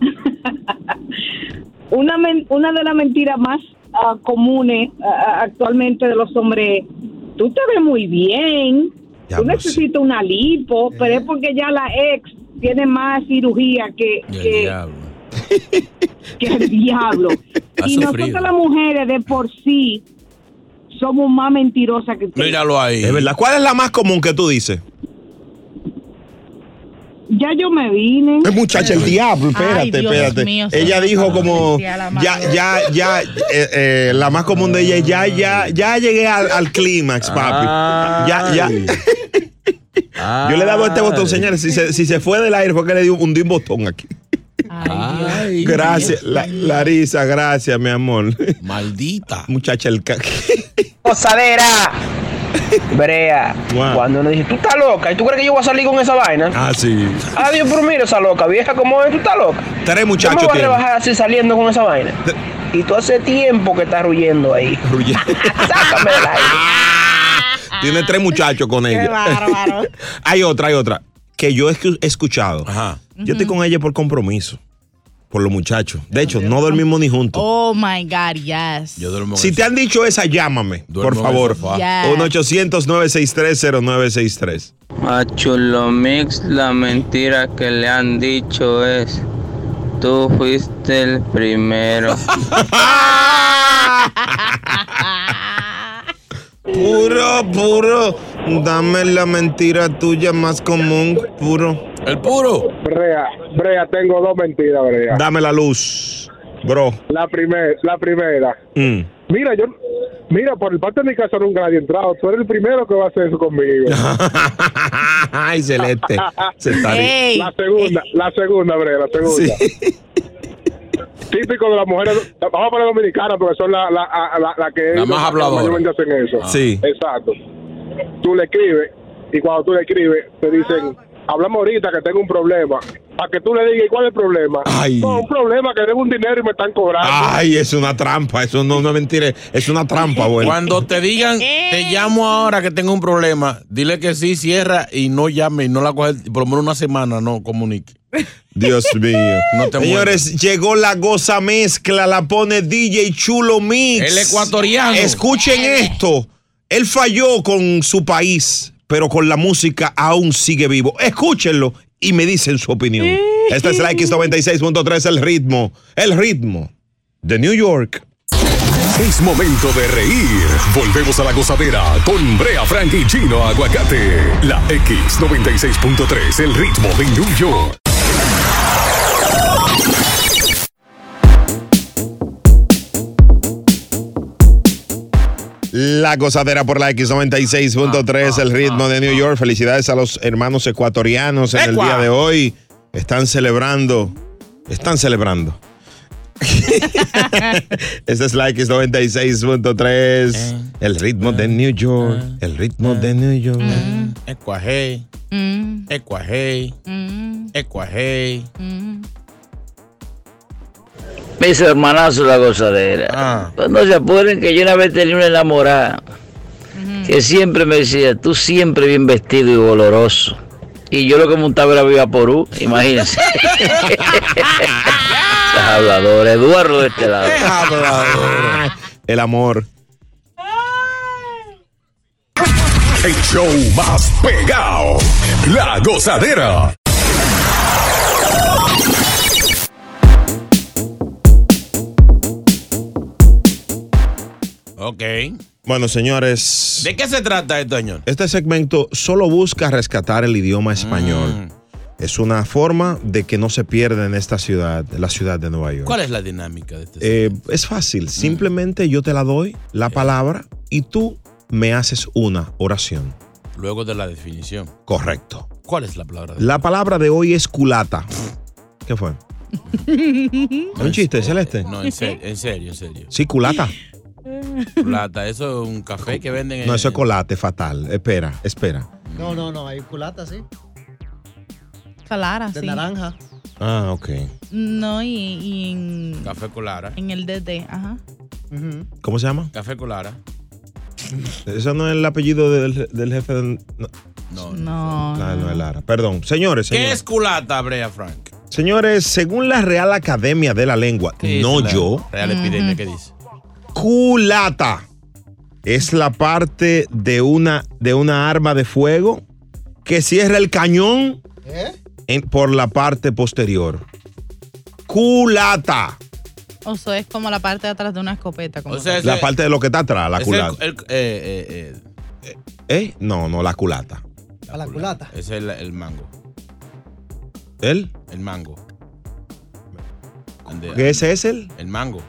Una, men- una de las mentiras más ah, comunes ah, actualmente de los hombres, tú te ves muy bien, tú necesitas una lipo, pero es porque ya la ex tiene más cirugía que, que, que el diablo. Ha y sufrido. nosotras las mujeres de por sí somos más mentirosas que ustedes. Míralo ahí. Es verdad. ¿Cuál es la más común que tú dices? Ya yo me vine. Es muchacha, el diablo, espérate, Ay, Dios espérate. mío, ella dijo como, ya, ya, ya, eh, eh, la más común de ella es ya, ya, ya llegué al, al clímax, papi. Ya, ya. Yo le he dado este botón, señores. Si se, si se fue del aire fue que le di un, un botón aquí. gracias, la, Larisa, gracias, mi amor. Maldita. Muchacha, el ca- Brea, cuando uno dice, tú estás loca, ¿y tú crees que yo voy a salir con esa vaina? Ah, sí. Adiós, pero mira esa loca, vieja, como es? Tú estás loca. Tres muchachos me voy a rebajar así saliendo con esa vaina. Y tú hace tiempo que estás ruyendo ahí. Sácame del aire. Tiene tres muchachos con ella. bárbaro. hay otra, hay otra. Que yo he escu- he escuchado. Yo estoy con ella por compromiso. Por los muchachos. De hecho, no dormimos ni juntos. Oh my God, yes. Si te han dicho esa, llámame, por favor. Yes. 1-800-963-0963. A Chulo Mix la mentira que le han dicho es tú fuiste el primero. Puro, puro. Dame la mentira tuya más común, puro. El puro. Brea, Brea, tengo dos mentiras, Brea. Dame la luz, bro. La primera, la primera. Mm. Mira, yo, mira, por el parte de mi casa nunca nadie ha entrado. Tú eres el primero que va a hacer eso conmigo. Ay, celeste. Se está Ey. La segunda, la segunda, Brea, la segunda. Típico de las mujeres, vamos a poner dominicanas porque son las la, la, la, que La más habladora. mayormente hacen eso. Sí. Exacto. Tú le escribes y cuando tú le escribes te dicen, hablamos ahorita que tengo un problema. Para que tú le digas, ¿y cuál es el problema? Ay. No, un problema que debo un dinero y me están cobrando. Ay, es una trampa. Eso no, no es mentira. Es una trampa, güey. Cuando te digan, te llamo ahora que tengo un problema, dile que sí, cierra y no llame y no la coge por lo menos una semana, no comunique. Dios mío. No te Señores, llegó la goza mezcla, la pone DJ Chulo Mix. El ecuatoriano. Escuchen esto. Él falló con su país, pero con la música aún sigue vivo. Escúchenlo y me dicen su opinión. Esta es la X96.3, el ritmo. El ritmo de New York. Es momento de reír. Volvemos a la gozadera con Brea Frank y Chino Aguacate. La X96.3, el ritmo de New York. La gozadera por la X96.3, el ritmo de New York. Felicidades a los hermanos ecuatorianos en el día de hoy. Están celebrando. Están celebrando. Esta es la X96.3, el ritmo de New York. El ritmo de New York. Ecuajei. Mm, Ecuajei. Mis hermanazos la gozadera. Pues no se apuren que yo una vez tenía una enamorada que siempre me decía, tú siempre bien vestido y oloroso. Y yo lo que montaba era Viva Porú, imagínense. Estás hablador, Eduardo de este lado. El amor. El show más pegado. La gozadera. Ok. Bueno, señores. ¿De qué se trata esto, señor? Este segmento solo busca rescatar el idioma español. Es una forma de que no se pierda en esta ciudad, la ciudad de Nueva York. ¿Cuál es la dinámica de este? Eh, es fácil. Simplemente yo te la doy, la palabra, y tú me haces una oración. Luego de la definición. Correcto. ¿Cuál es la palabra? La palabra de hoy es culata. ¿Qué fue? ¿Es un chiste, Celeste? No, en serio, en serio, en serio. Sí, culata. Plata, eso es un café que venden en. No, eso es colate, fatal. Espera, espera. No, no, no, hay culata, sí. Calara, De sí. naranja. Ah, ok. No, y, y en, Café Colara. en el DD, ajá. ¿Cómo se llama? Café Colara. Eso no es el apellido del, del jefe del... No, No. No. no, no es Lara. Perdón. Señores, ¿Qué es culata, Brea Frank? Señores, según la Real Academia de la Lengua, ¿Qué no la yo, Real epidemia, ¿qué dice? Culata es la parte de una, de una arma de fuego que cierra el cañón en- por la parte posterior. Culata. O sea, es como la parte de atrás de una escopeta. Como sea, La parte de lo que está atrás, la culata. el- el- eh, eh, ¿Eh? No, no, la culata. A la culata. eh, es el, el mango. ¿El? El mango. ¿Qué ese es el? El mango.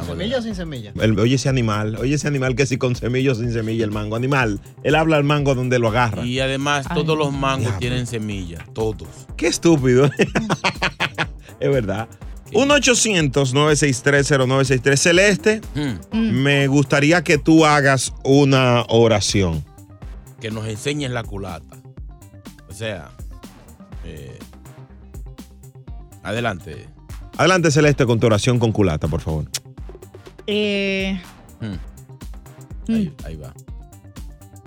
¿Con semilla o sin semilla? El- oye ese animal, oye ese animal que si con semilla o sin semilla el mango. Animal, él habla al mango donde lo agarra. Y además, todos los mangos tienen semillas. Todos. Qué estúpido. es verdad. 1-800-963-0963. Celeste, Hmm. me gustaría que tú hagas una oración. Que nos enseñes la culata. O sea. eh, adelante. Adelante, Celeste, con tu oración con culata, por favor. Eh, Ahí, ahí va.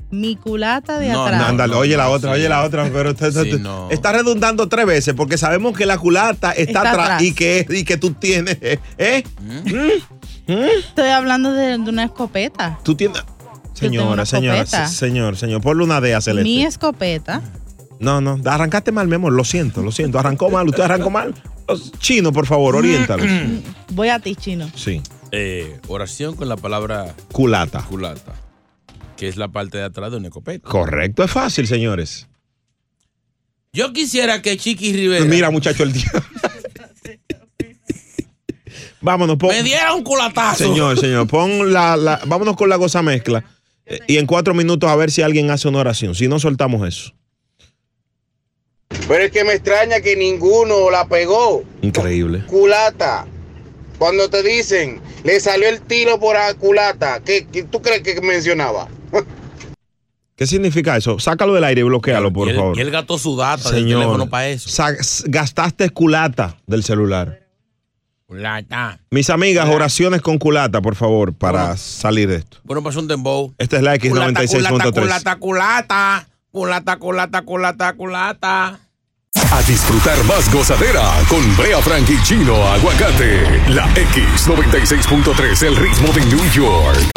mi culata de No, atrás. No, ándale, oye la otra, sí. oye la otra, pero usted- Sí, usted- no. está redundando tres veces porque sabemos que la culata está, Está atrás. Y, que, y que tú tienes, ¿eh? ¿Mm? ¿Mm? Estoy hablando de, de una escopeta. Tú tienes... Señora, señora, escopeta. se- señor, señor, ponle una D a Celeste. Mi escopeta. No, no, arrancaste mal, mi amor, lo siento, lo siento. Arrancó mal, usted arrancó mal. Chino, por favor, oriéntalo. Voy a ti, chino. Sí. Eh, oración con la palabra Culata. culata. Que es la parte de atrás de una escopeta. Correcto, es fácil, señores. Yo quisiera que Chiqui Rivera Mira, muchacho, el día. Vámonos, pon. me diera un culatazo. Señor, señor, pon la, la- Vámonos con la goza mezcla. Eh, Y en cuatro minutos a ver si alguien hace una oración. Si no, soltamos eso. Pero es que me extraña que ninguno la pegó. Increíble. Culata. Cuando te dicen, le salió el tiro por la culata, ¿qué, qué tú crees que mencionaba? ¿Qué significa eso? Sácalo del aire y bloquealo, por y, él, favor. y él gastó su data del Señor, teléfono para eso. gastaste culata del celular. Culata. Mis amigas, oraciones con culata, por favor, para salir de esto. Bueno, pasó un dembow. Esta es la Culata, culata, X96.3. culata, culata. Culata, culata, culata, culata. A disfrutar más gozadera con Brea Frank y Chino Aguacate. La X96.3, el ritmo de New York.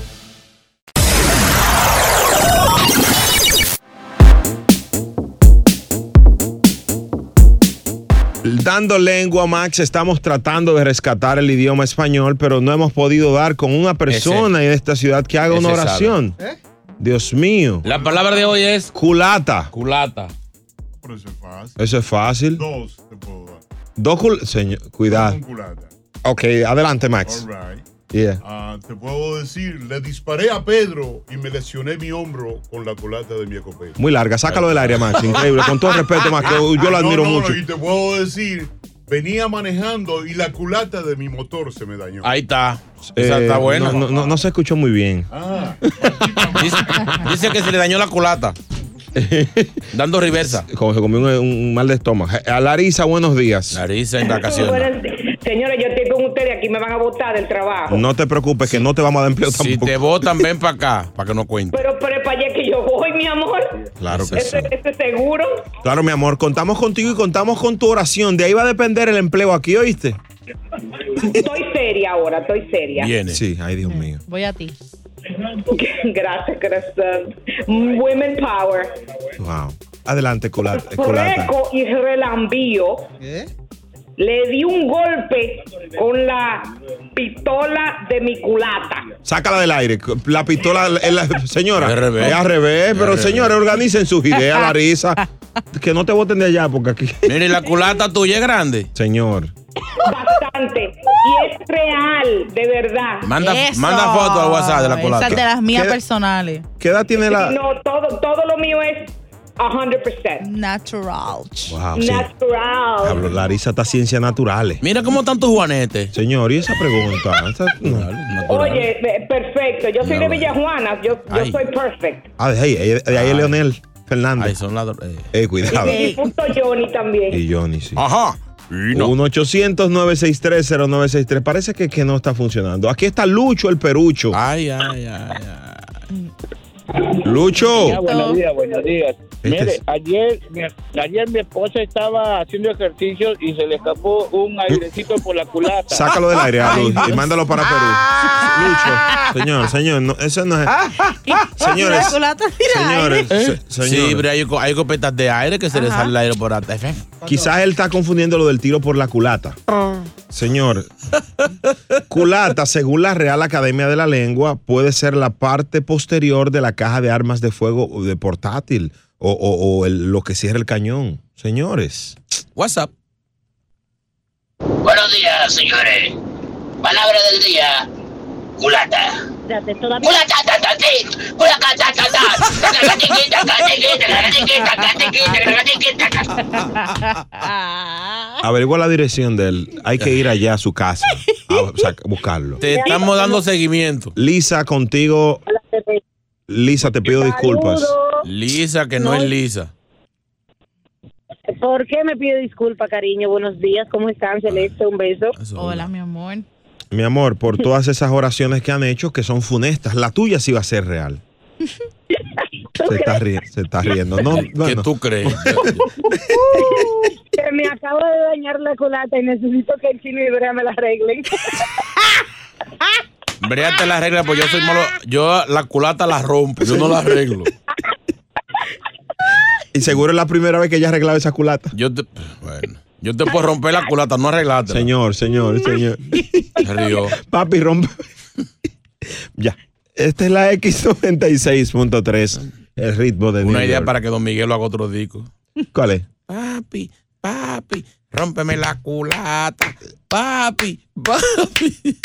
Dando lengua, Max, estamos tratando de rescatar el idioma español, pero no hemos podido dar con una persona en esta ciudad que haga una oración. Dios mío. La palabra de hoy es culata. Culata. Pero eso es fácil. Eso es fácil. Dos te puedo dar. Dos cul señor, cuidado. Un culata. Ok, adelante, Max. All right. Yeah. Ah, te puedo decir, le disparé a Pedro y me lesioné mi hombro con la culata de mi escopeta. Muy larga, sácalo del área, Max. Increíble. Con todo respeto, Max, que yo lo No, admiro no, mucho. Y te puedo decir, venía manejando y la culata de mi motor se me dañó. Ahí está. Eh, Esa está buena. No, no, no, no se escuchó muy bien. Ah, Dice, dice que se le dañó la culata. Dando reversa. Como se comió un, un mal de estómago. A Larisa, buenos días. Larisa en vacaciones. Señores, yo estoy con ustedes aquí, me van a botar del trabajo. No te preocupes, que no te vamos a dar empleo Si tampoco. te votan, ven para acá, para que no cuente. Pero, pero para allá que yo voy, mi amor. Claro que ¿Este, sí. este seguro? Claro, mi amor, contamos contigo y contamos con tu oración. De ahí va a depender el empleo aquí, ¿oíste? Estoy seria ahora, estoy seria. Sí, ay, Dios mío. Voy a ti. Gracias, corazón. Women power. Wow. Adelante, culata. culata. Freco y relambío. Le di un golpe con la pistola de mi culata. Sácala del aire. La pistola, es la- señora. Al revés. Es al revés, pero señores, organicen sus ideas, Larisa. Que no te voten de allá, porque aquí. Mire, la culata tuya es grande. Señor. Bastante. Y es real, de verdad. Manda, Eso. manda foto al WhatsApp de la culata. Esa es de las mías ¿Qué- personales. ¿Qué edad tiene la.? No, todo, todo lo mío es 100%. Natural. Wow, sí. Natural. Pablo, Larisa está ciencia naturales. Mira cómo están tus juanetes. Señor, y esa pregunta. Esa- no. Oye, eh, perfecto. Yo soy de Villajuana. Yo, yo Ay. soy perfect. Ah, de ahí, de ahí es Leonel Fernández. Ahí son ladr- eh. Eh, cuidado. Y punto Johnny también. Y Johnny, sí. Ajá. 1-800-963-0963. Parece que, que no está funcionando. Aquí está Lucho, el perucho. Ay, ay, ay, Lucho. Ya, buenos días, buenos días. Este Mire, es- ayer, mi- ayer mi esposa estaba haciendo ejercicio y se le escapó un airecito por la culata. Sácalo del aire a Luz, y mándalo para Perú. Lucho, señor, señor, no, eso no es. Señores, culata tira señores, aire. se- Sí, señores. pero hay, hay copetas de aire que se le Ajá. sale el aire por atrás. Quizás él está confundiendo lo del tiro por la culata. Señor, culata, según la Real Academia de la Lengua, puede ser la parte posterior de la caja de armas de fuego de portátil o, o- o el- lo que cierra el cañón. Señores. WhatsApp. Buenos días, señores. Palabra del día. Culata. Culata. Averigua la dirección de él. Hay que ir allá a su casa a buscarlo. Te estamos dando seguimiento. Lisa, contigo. Lisa, te pido disculpas. Lisa, que no, es Lisa. ¿Por qué me pide disculpa, cariño? Buenos días, ¿cómo están? Celeste, un beso. Hola, mi amor. Mi amor, por todas esas oraciones que han hecho que son funestas. La tuya sí va a ser real. Se está, ri- se está riendo. No, ¿Qué tú crees? Que me acabo de dañar la culata y necesito que el chino y Brea me la arreglen. Bréate la regla, pues yo soy malo. Yo la culata la rompo, yo no la arreglo. Y seguro es la primera vez que ella arreglaba esa culata. Yo te, bueno, yo te puedo romper la culata, no arreglarte. Señor, señor, señor. Río. Papi, rompe. ya. Esta es la X96.3, el ritmo de Una New idea York. para que Don Miguel lo haga otro disco. ¿Cuál es? Papi, papi, rómpeme la culata. Papi, papi.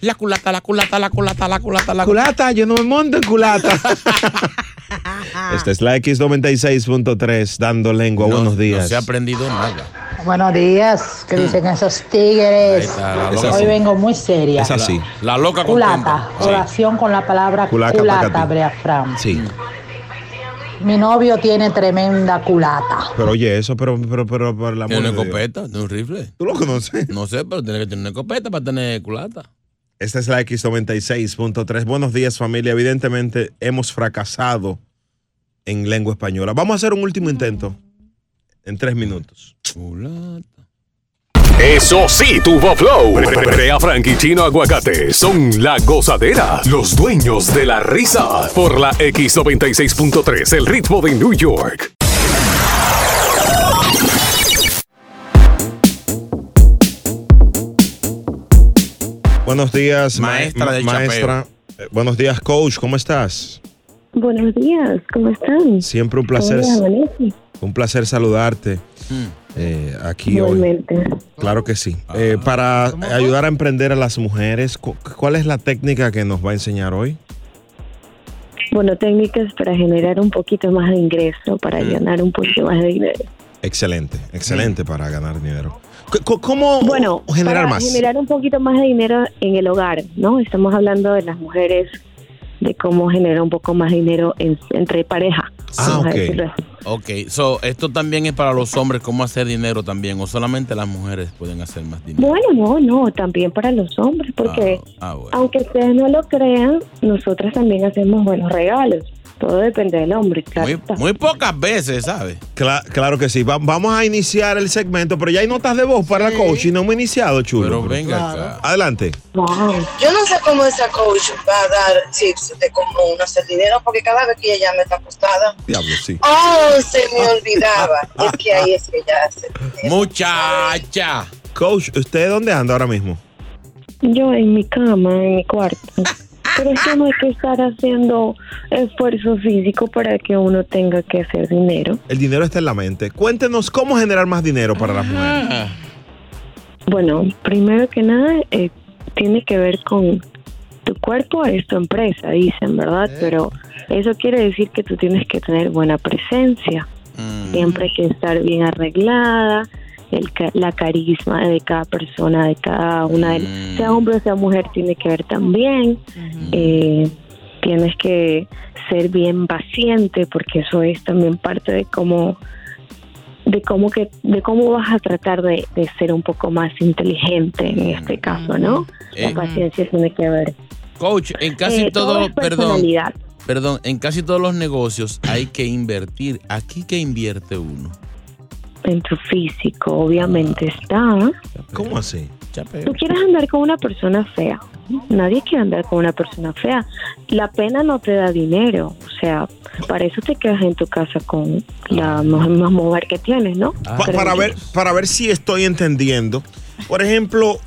La culata, la culata, la culata, la culata, la Culata, yo no me monto en culata. Esta es la X96.3, dando lengua. Buenos días. No se ha aprendido nada. Buenos días, ¿qué dicen esos tigres? está, Mm. Hoy vengo muy seria. Es así. La loca Culata, Sí. oración con la palabra Culaca, culata. Brea Fran. Sí. Mi novio tiene tremenda culata. Pero oye, eso, pero, pero, pero, por la ¿Tiene una escopeta? ¿Tiene un rifle? ¿Tú lo conoces? No sé, pero tiene que tener una escopeta para tener culata. Esta es la X96.3. Buenos días, familia. Evidentemente, hemos fracasado en lengua española. Vamos a hacer un último intento en tres minutos. Eso sí, tuvo flow. Brea Frank y Chino Aguacate son la gozadera, los dueños de la risa. Por la X96.3, el ritmo de New York. Buenos días, ma- Maestra ma- del maestra. Eh, Buenos días, coach. ¿Cómo estás? Buenos días, ¿cómo están? Siempre un placer, un placer saludarte eh, aquí hoy. Igualmente. Claro que sí. Eh, para ayudar a emprender a las mujeres, cu- ¿cuál es la técnica que nos va a enseñar hoy? Bueno, técnicas para generar un poquito más de ingreso, para Mm. ganar un poquito más de dinero. Excelente, excelente para ganar dinero. ¿Cómo Bueno, generar para más? generar un poquito más de dinero en el hogar, ¿no? Estamos hablando de las mujeres, de cómo generar un poco más de dinero en- entre pareja. Ah, ok. Ok, so, esto también es para los hombres, cómo hacer dinero también, o solamente las mujeres pueden hacer más dinero. Bueno, no, no, también para los hombres, porque Ah, bueno. aunque ustedes no lo crean, nosotras también hacemos buenos regalos. Todo depende del hombre, claro. Muy, pocas veces, ¿sabes? Cla- claro que sí. Va- vamos a iniciar el segmento, pero ya hay notas de voz para la coach y no hemos iniciado, chulo. Pero venga acá. Adelante. Yo no sé cómo esa coach va a dar tips de cómo uno hacer dinero, porque cada vez que ella me está acostada, Diablo, sí. oh, se me olvidaba. es que ahí es que ella hace. Muchacha. Coach, ¿usted dónde anda ahora mismo? Yo en mi cama, en mi cuarto. Pero es que no hay que estar haciendo esfuerzo físico para que uno tenga que hacer dinero. El dinero está en la mente. Cuéntenos cómo generar más dinero para las mujeres. Bueno, primero que nada, eh, tiene que ver con tu cuerpo es tu empresa, dicen, ¿verdad? Pero eso quiere decir que tú tienes que tener buena presencia. Siempre hay que estar bien arreglada, el, la carisma de cada persona, de cada una, de, sea hombre o sea mujer, tiene que ver también. Eh, tienes que ser bien paciente porque eso es también parte de cómo de cómo que de cómo vas a tratar de, de ser un poco más inteligente en este caso, ¿no? La Eh, paciencia tiene que ver. Coach, en casi Eh, todo todo, perdón, perdón, en casi todos los negocios hay que invertir. Aquí que invierte uno. En tu físico, obviamente está. ¿Cómo así? Tú quieres andar con una persona fea. Nadie quiere andar con una persona fea. La pena no te da dinero. O sea, para eso te quedas en tu casa con la mujer más mujer que tienes, ¿no? Pa- Creo para ver, para ver si estoy entendiendo. Por ejemplo,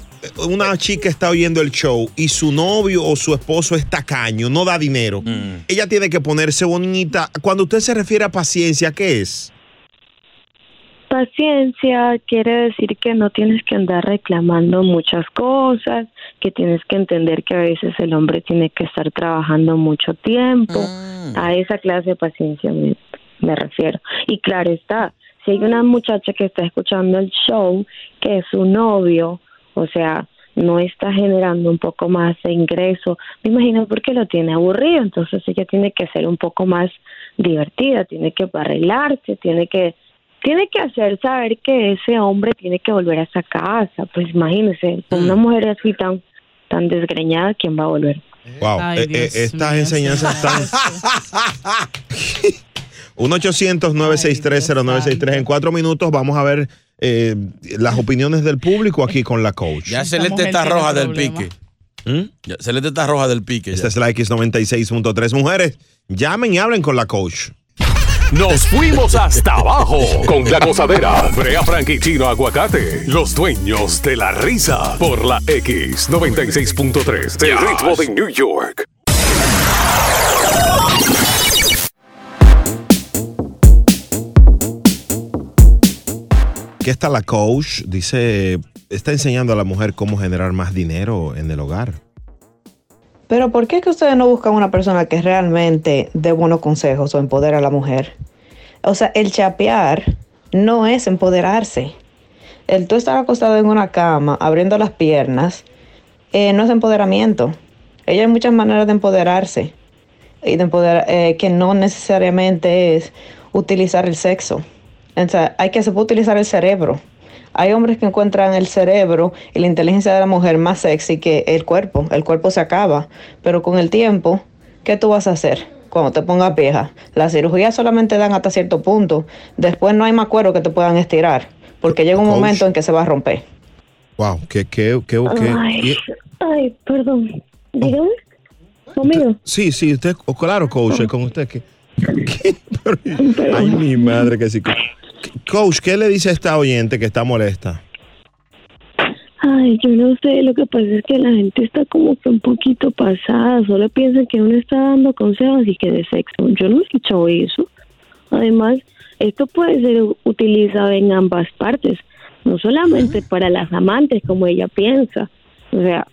una chica está oyendo el show y su novio o su esposo es tacaño, no da dinero. Ella tiene que ponerse bonita. Cuando usted se refiere a paciencia, ¿qué es? Paciencia quiere decir que no tienes que andar reclamando muchas cosas, que tienes que entender que a veces el hombre tiene que estar trabajando mucho tiempo. A esa clase de paciencia me, me refiero. Y claro está, si hay una muchacha que está escuchando el show, que su novio, o sea, no está generando un poco más de ingreso, me imagino porque lo tiene aburrido, entonces ella tiene que ser un poco más divertida, tiene que arreglarse, tiene que tiene que hacer saber que ese hombre tiene que volver a esa casa. Pues imagínese, con una mujer así tan, tan desgreñada, ¿quién va a volver? Wow, Ay, eh, eh, estas mío, enseñanzas están. 1-800-963-0963. En cuatro minutos vamos a ver eh, las opiniones del público aquí con la coach. Ya Celeste está roja del pique. ¿Mm? Ya, Celeste está roja del pique. Esta es la X96.3. Mujeres, llamen y hablen con la coach. Nos fuimos hasta abajo con la gozadera. Brea Frank y Chino Aguacate, los dueños de la risa. Por la X96.3 del ritmo de New York. Aquí está la coach, dice, está enseñando a la mujer cómo generar más dinero en el hogar. Pero ¿por qué es que ustedes no buscan una persona que realmente dé buenos consejos o empodere a la mujer? O sea, el chapear no es empoderarse. El tú estar acostado en una cama, abriendo las piernas, eh, no es empoderamiento. Ella hay muchas maneras de empoderarse y de empoderar, eh, que no necesariamente es utilizar el sexo. O sea, hay que se puede utilizar el cerebro. Hay hombres que encuentran el cerebro y la inteligencia de la mujer más sexy que el cuerpo. El cuerpo se acaba, pero con el tiempo, ¿qué tú vas a hacer? Cuando te pongas vieja. Las cirugías solamente dan hasta cierto punto. Después no hay más cuero que te puedan estirar, porque llega un Coach. momento en que se va a romper. Wow, qué, qué, qué, qué- Ay, ay, perdón. Dígame. Conmigo. Sí, sí, usted, oh, claro, coach, con usted. que Ay, mi madre, que sí. Coach, ¿qué le dice a esta oyente que está molesta? Ay, yo no sé, lo que pasa es que la gente está como que un poquito pasada, solo piensan que uno está dando consejos y que de sexo. Yo no he escuchado eso. Además, esto puede ser utilizado en ambas partes, no solamente para las amantes como ella piensa. O sea,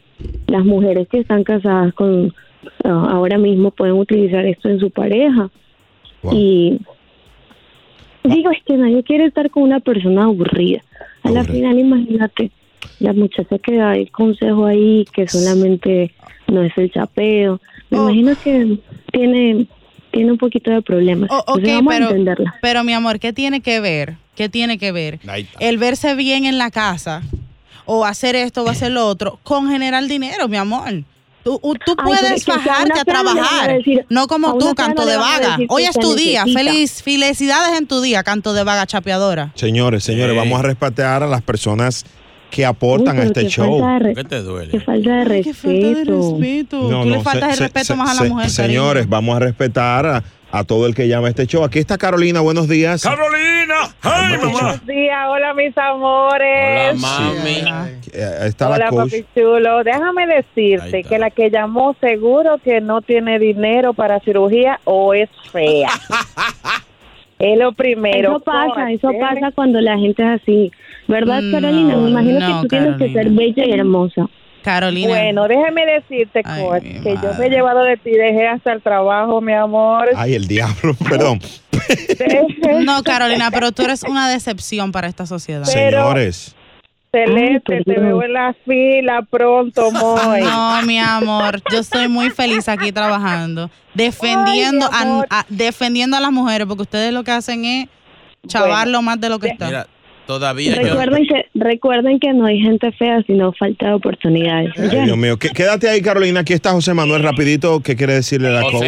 las mujeres que están casadas con ah, ahora mismo pueden utilizar esto en su pareja. Y digo, es que nadie quiere estar con una persona aburrida. A la final, imagínate, la muchacha que da el consejo ahí, que solamente no es el chapeo. Me imagino que tiene, tiene un poquito de problemas. O- ok, Entonces, vamos a pero, entenderla. pero mi amor, ¿qué tiene que ver? ¿Qué tiene que ver? El verse bien en la casa o hacer esto o hacer lo otro con generar dinero, mi amor. Tú, Ay, puedes bajarte a no trabajar, decir- no como tú, canto no de vaga. Hoy es tu día, necesita. feliz, felicidades en tu día, canto de vaga chapeadora. Señores, señores, vamos a respetar a las personas que aportan Uy, a este qué show. falta de re- ¿Qué te duele? Qué falta de respeto. Tú le faltas el respeto más a la mujer, Señores, vamos a respetar a, a todo el que llama a este show. Aquí está Carolina, buenos días. Carolina, ¡ay, mamá! Buenos días, hola mis amores. Eh, está la Hola, coach. papi chulo. Déjame decirte que la que llamó seguro que no tiene dinero para cirugía o es fea. es lo primero. Eso pasa, eso pasa cuando la gente es así. ¿Verdad, Mm, Carolina? Me imagino no, que tú tienes que ser bella y hermosa. Carolina. Bueno, déjame decirte, coach, que yo me he llevado de ti, dejé hasta el trabajo, mi amor. Ay, el diablo, perdón. No, Carolina, pero tú eres una decepción para esta sociedad. Señores. Celeste, te veo en la fila pronto, Moy. No, mi amor, yo estoy muy feliz aquí trabajando, defendiendo, Ay, a, a- defendiendo a las mujeres, porque ustedes lo que hacen es chavarlo más de lo que está. Mira, todavía yo. Recuerden que, recuerden que no hay gente fea, sino falta de oportunidades. Dios mío, Qué- quédate ahí, Carolina. Aquí está José Manuel, rapidito. ¿Qué quiere decirle la coach?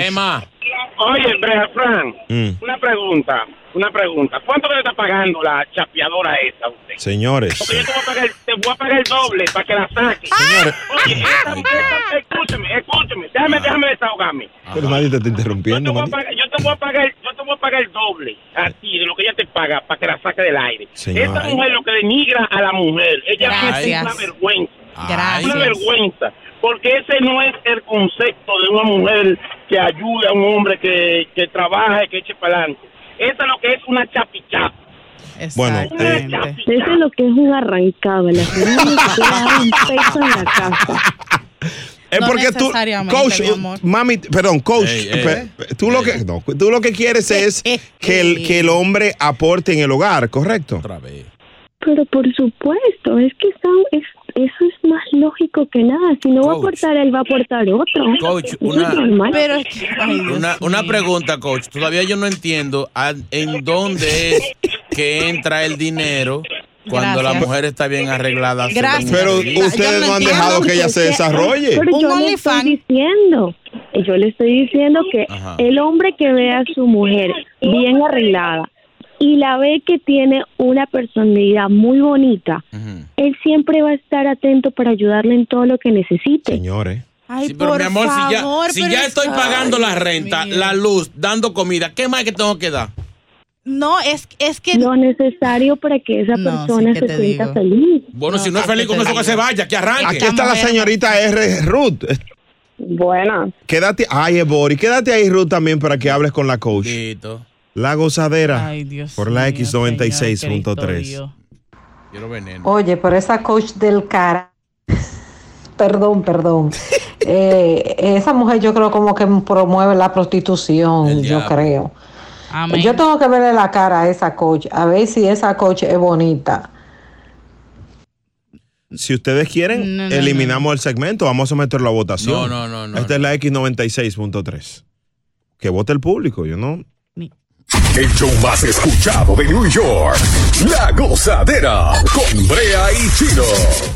Oye, Brea Fran, Mm, una pregunta, una pregunta. ¿Cuánto le está pagando la chapeadora esa a usted? señores. Porque yo te voy a pagar, te voy a pagar el doble para que la saque. Señores. Oye, esa, esa- escúcheme, escúcheme, déjame, déjame desahogarme. Pero nadie te está interrumpiendo, Yo te, voy a man. pagar, yo te voy a pagar, yo te voy a pagar el doble a ti de lo que ella te paga para que la saque del aire. Señora. Esta mujer lo que denigra a la mujer, ella Gracias. es una vergüenza. Gracias. Una vergüenza. Porque ese no es el concepto de una mujer que ayude a un hombre que, que trabaje, que eche para adelante. Esa es lo que es una chapichapa. Bueno, eh, Eso es lo que es un arrancado. La señora ni siquiera da un peso en la casa. Es No porque tú, coach, mami, perdón, coach, Ey, ey. pe- tú lo que no, tú lo que quieres es que el que el hombre aporte en el hogar, ¿correcto? Otra vez. Pero por supuesto, es que son, es, eso es más lógico que nada. Si no va a aportar él, va a aportar otro. Coach, una-. Pero ay, Una, una pregunta, coach. Todavía yo no entiendo a- en dónde es que entra el dinero cuando la mujer está bien arreglada. Gracias. Pero ustedes no han dejado que ella se desarrolle. Pero yo le estoy diciendo, yo le estoy diciendo que Ajá. el hombre que ve a su mujer bien arreglada y la ve que tiene una personalidad muy bonita, él siempre va a estar atento para ayudarle en todo lo que necesite. Señores. Ay, Sí, pero por mi amor, si ya, favor, si ya es- estoy pagando Ay, la renta, mío. la luz, dando comida, ¿qué más que tengo que dar? No, es, es que. Lo necesario para que esa No, persona sí que se sienta digo. feliz. Bueno, si no es feliz con eso, que se vaya, que arranque. Aquí está la señorita R. Ruth. Buenas. Quédate, ay, es Bori, quédate ahí, Ruth, también para que hables con la coach. La gozadera Ay, Dios por la mío, X96.3. Dios. Quiero veneno. Oye, pero esa coach del cara. Perdón, perdón. Eh, esa mujer yo creo como que promueve la prostitución, yo creo. Amén. Yo tengo que verle la cara a esa coach, a ver si esa coach es bonita. Si ustedes quieren, No, no, eliminamos el segmento, vamos a someterlo a votación. No, no, no, no, Esta es la X96.3. Que vote el público, yo no. El show más escuchado de New York. La gozadera con Brea y Chino.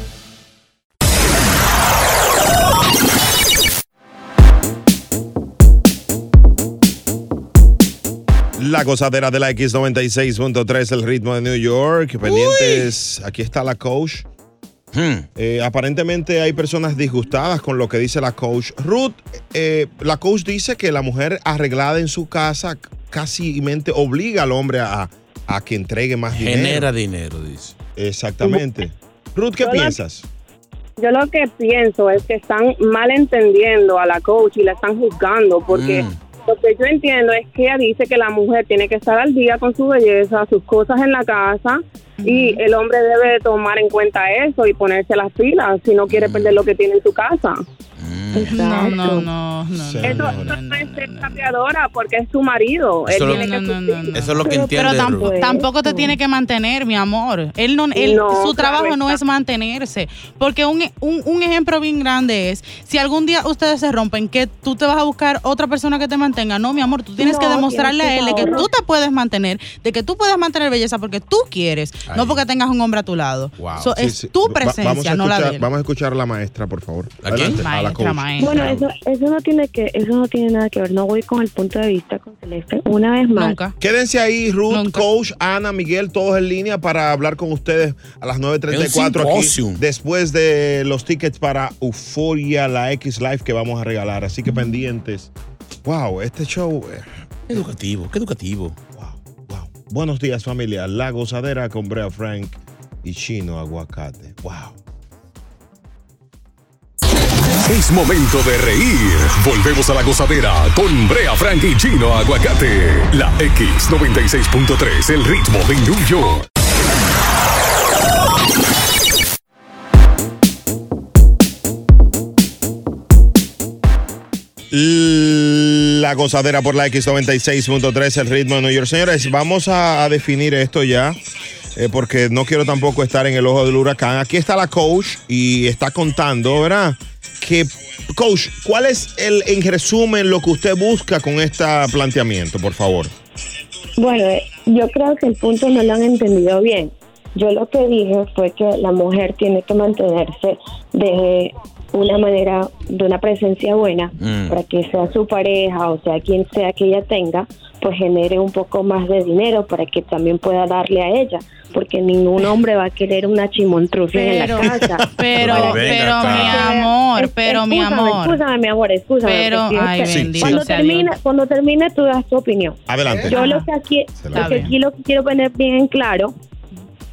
La gozadera de la X96.3, el ritmo de New York. Pendientes, aquí está la coach. Eh, aparentemente hay personas disgustadas con lo que dice la coach. Ruth, eh, la coach dice que la mujer arreglada en su casa casi obliga al hombre a, a que entregue más dinero. Genera dinero, dice. Exactamente. Ruth, ¿qué Yo lo- piensas? Yo lo que pienso es que están mal entendiendo a la coach y la están juzgando porque Mm. Lo que yo entiendo es que ella dice que la mujer tiene que estar al día con su belleza, sus cosas en la casa y el hombre debe de tomar en cuenta eso y ponerse las pilas si no quiere perder lo que tiene en su casa. No, no, no, no. Eso, eso no es ser capeadora porque es su marido. Él tiene que no, no, cumplir. Eso es lo que entiende pero tampo- Ruth. tampoco te tiene que mantener, mi amor. Él no, él, No, su claro trabajo no es mantenerse. Porque un, un, un ejemplo bien grande es, si algún día ustedes se rompen, que tú te vas a buscar otra persona que te mantenga. No, mi amor, tú tienes No, que demostrarle a él que de que tú te puedes mantener, de que tú puedes mantener belleza porque tú quieres, no porque tengas un hombre a tu lado. So, Sí, es sí. tu Va- presencia, vamos a no la escuchar- de él. Vamos a escuchar a la maestra, por favor. Adelante, a la coach. Bueno, eso, eso no tiene que, eso no tiene nada que ver. No voy con el punto de vista con Celeste. Una vez más. Quédense ahí, Ruth, Coach, Ana, Miguel, todos en línea para hablar con ustedes a las 9.34 Es un aquí. Después de los tickets para Euforia, la X Live que vamos a regalar. Así que pendientes. Wow, este show. eh, Educativo, qué educativo. Buenos días, familia. La gozadera con Brea Frank y Chino Aguacate. Wow. Es momento de reír. Volvemos a la gozadera con Brea Frank y Chino Aguacate. La X96.3, el ritmo de New York. La gozadera por la X96.3, el ritmo de New York. Señores, vamos a, a definir esto ya, eh, porque no quiero tampoco estar en el ojo del huracán. Aquí está la coach y está contando, ¿verdad? Que, coach, ¿cuál es el, en resumen, lo que usted busca con este planteamiento, por favor? Bueno, eh, yo creo que el punto no lo han entendido bien. Yo lo que dije fue que la mujer tiene que mantenerse de una manera, de una presencia buena, Mm. para que sea su pareja o sea quien sea que ella tenga, pues genere un poco más de dinero para que también pueda darle a ella, porque ningún hombre va a querer una chimontrufa en la casa. pero- pero, mi amor, pero, mi amor. Escúchame, mi amor, escúchame. Pero, ay, bendito cuando sea termine, Dios. cuando termine tú das tu opinión. Adelante. Yo lo que aquí, lo que aquí lo que quiero poner bien en claro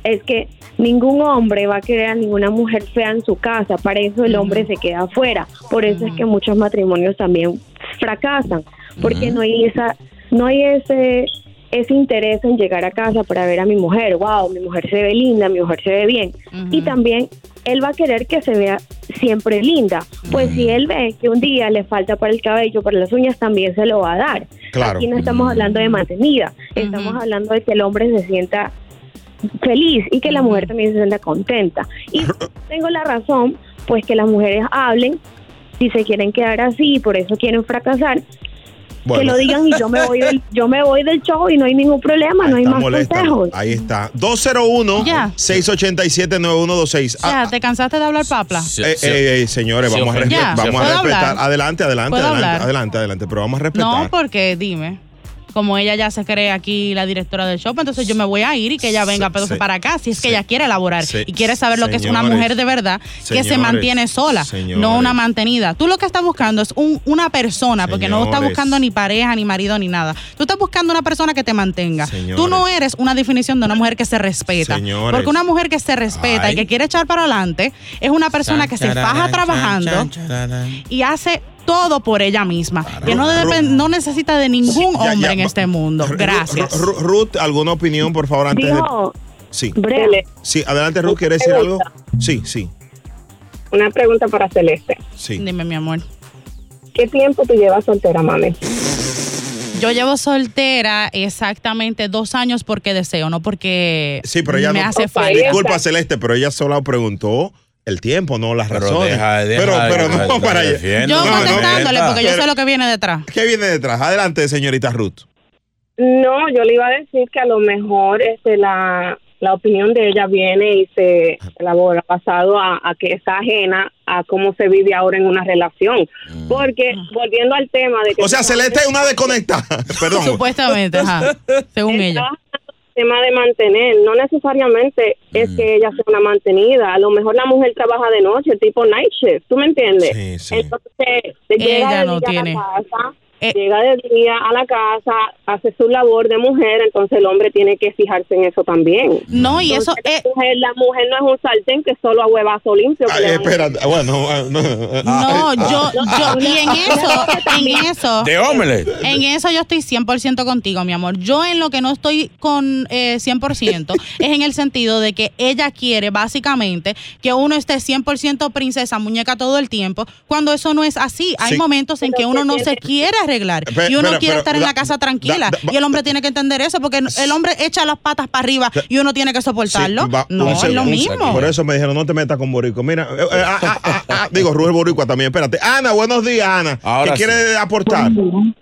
es que ningún hombre va a querer a ninguna mujer fea en su casa, para eso el hombre se queda afuera. Por eso es que muchos matrimonios también fracasan, porque no hay esa no hay ese ese interés en llegar a casa para ver a mi mujer, wow, mi mujer se ve linda, mi mujer se ve bien. Y también él va a querer que se vea siempre linda. Pues si él ve que un día le falta para el cabello, para las uñas, también se lo va a dar. Claro. Aquí no estamos hablando de mantenida, estamos hablando de que el hombre se sienta feliz y que la mujer también se sienta contenta. Y tengo la razón, pues que las mujeres hablen si se quieren quedar así y por eso quieren fracasar. Que lo digan y yo me voy del yo me voy del show y no hay ningún problema, no hay más molesta. consejos. Ahí está. 201-687-9126. Ah, Ya, ¿te cansaste de hablar papla? eh, eh, eh, señores, Sí, vamos, a, Ya, vamos a ¿puedo respetar. hablar? Adelante, adelante, adelante, adelante. Pero vamos a respetar. No, porque dime. Como ella ya se cree aquí la directora del show, pues entonces yo me voy a ir y que ella venga pero sí, para acá, si es que ella quiere elaborar sí, y quiere saber lo que es una mujer de verdad, que se mantiene sola, señores. no una mantenida. Tú lo que estás buscando es un- una persona, porque no estás buscando ni pareja, ni marido, ni nada. Tú estás buscando una persona que te mantenga. Tú no eres una definición de una mujer que se respeta. Porque una mujer que se respeta Ay. y que quiere echar para adelante es una persona que se faja trabajando y hace todo por ella misma, que no, no necesita de ningún Ya, ya, hombre en este mundo. Gracias. Ru- Ru- Ruth, ¿alguna opinión, por favor, antes de. Sí. Brea, Sí, adelante, Ruth, ¿quieres decir algo? Sí, sí, Una pregunta para Celeste. sí. Dime, mi amor. ¿Qué tiempo tú llevas soltera, mami? Yo llevo soltera exactamente dos años porque deseo, no porque Sí, pero ella me no. hace Ok, falta. Disculpa, Celeste, pero ella solo preguntó el tiempo, no las Pero razones. deja- deja- pero, pero deja- no para allá. Yo no, contestándole no. porque yo Pero- sé lo que viene detrás. ¿Qué viene detrás? Adelante, señorita Ruth. No, yo le iba a decir que a lo mejor este, la, la opinión de ella viene y se elabora basado a, a que está ajena a cómo se vive ahora en una relación. Porque, volviendo al tema de que... O sea, Celeste es una desconectada. Perdón. Supuestamente, ajá, según ella. Tema de mantener, no necesariamente es que ella sea una mantenida, a lo mejor la mujer trabaja de noche, tipo night shift, ¿tú me entiendes? Sí, sí. Entonces, llega Ella no tiene. a la casa, Eh. llega de día a la casa, hace su labor de mujer, entonces el hombre tiene que fijarse en eso también. No, y eso es. la, mujer, la mujer no es un sartén que solo a huevazo limpio. que Ay, le van a- espérate. Bueno, no. No, Ay, yo, yo, y en eso, en eso. De omelette. En eso yo estoy 100% contigo, mi amor. Yo en lo que no estoy con eh, 100% es en el sentido de que ella quiere básicamente que uno esté 100% princesa, muñeca todo el tiempo, cuando eso no es así. Hay Sí. momentos en que uno no se quiere arreglar Pe- y uno pero- quiere pero estar en la casa tranquila. da- da- y el hombre tiene que entender eso porque el hombre echa las patas para arriba y uno tiene que soportarlo. Sí, va- no, es segundo, lo mismo. Por eso me dijeron, no te metas con Boricua. Mira, eh, eh, ah, ah, ah, digo, Rubén Boricua también, espérate. Ana, buenos días, Ana. Ahora ¿Qué sí. quiere aportar?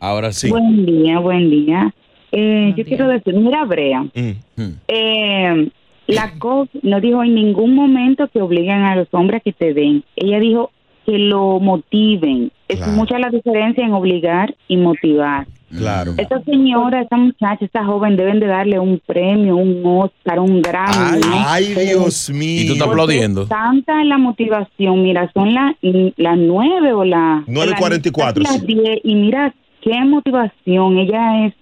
Ahora sí. Buen día, buen día. Eh, yo quiero decir, mira, Brea, Mm. eh, la COP no dijo en ningún momento que obliguen a los hombres a que te den. Ella dijo que lo motiven. Es Claro. mucha la diferencia en obligar y motivar. Claro. Esta señora, esta muchacha, esta joven deben de darle un premio, un Oscar, un Grammy. Ay, ¿no? ay, Dios mío. Y tú estás Porque aplaudiendo. Tanta la motivación, mira, son las las nueve o las 9:44, las sí. diez, y mira qué motivación, ella es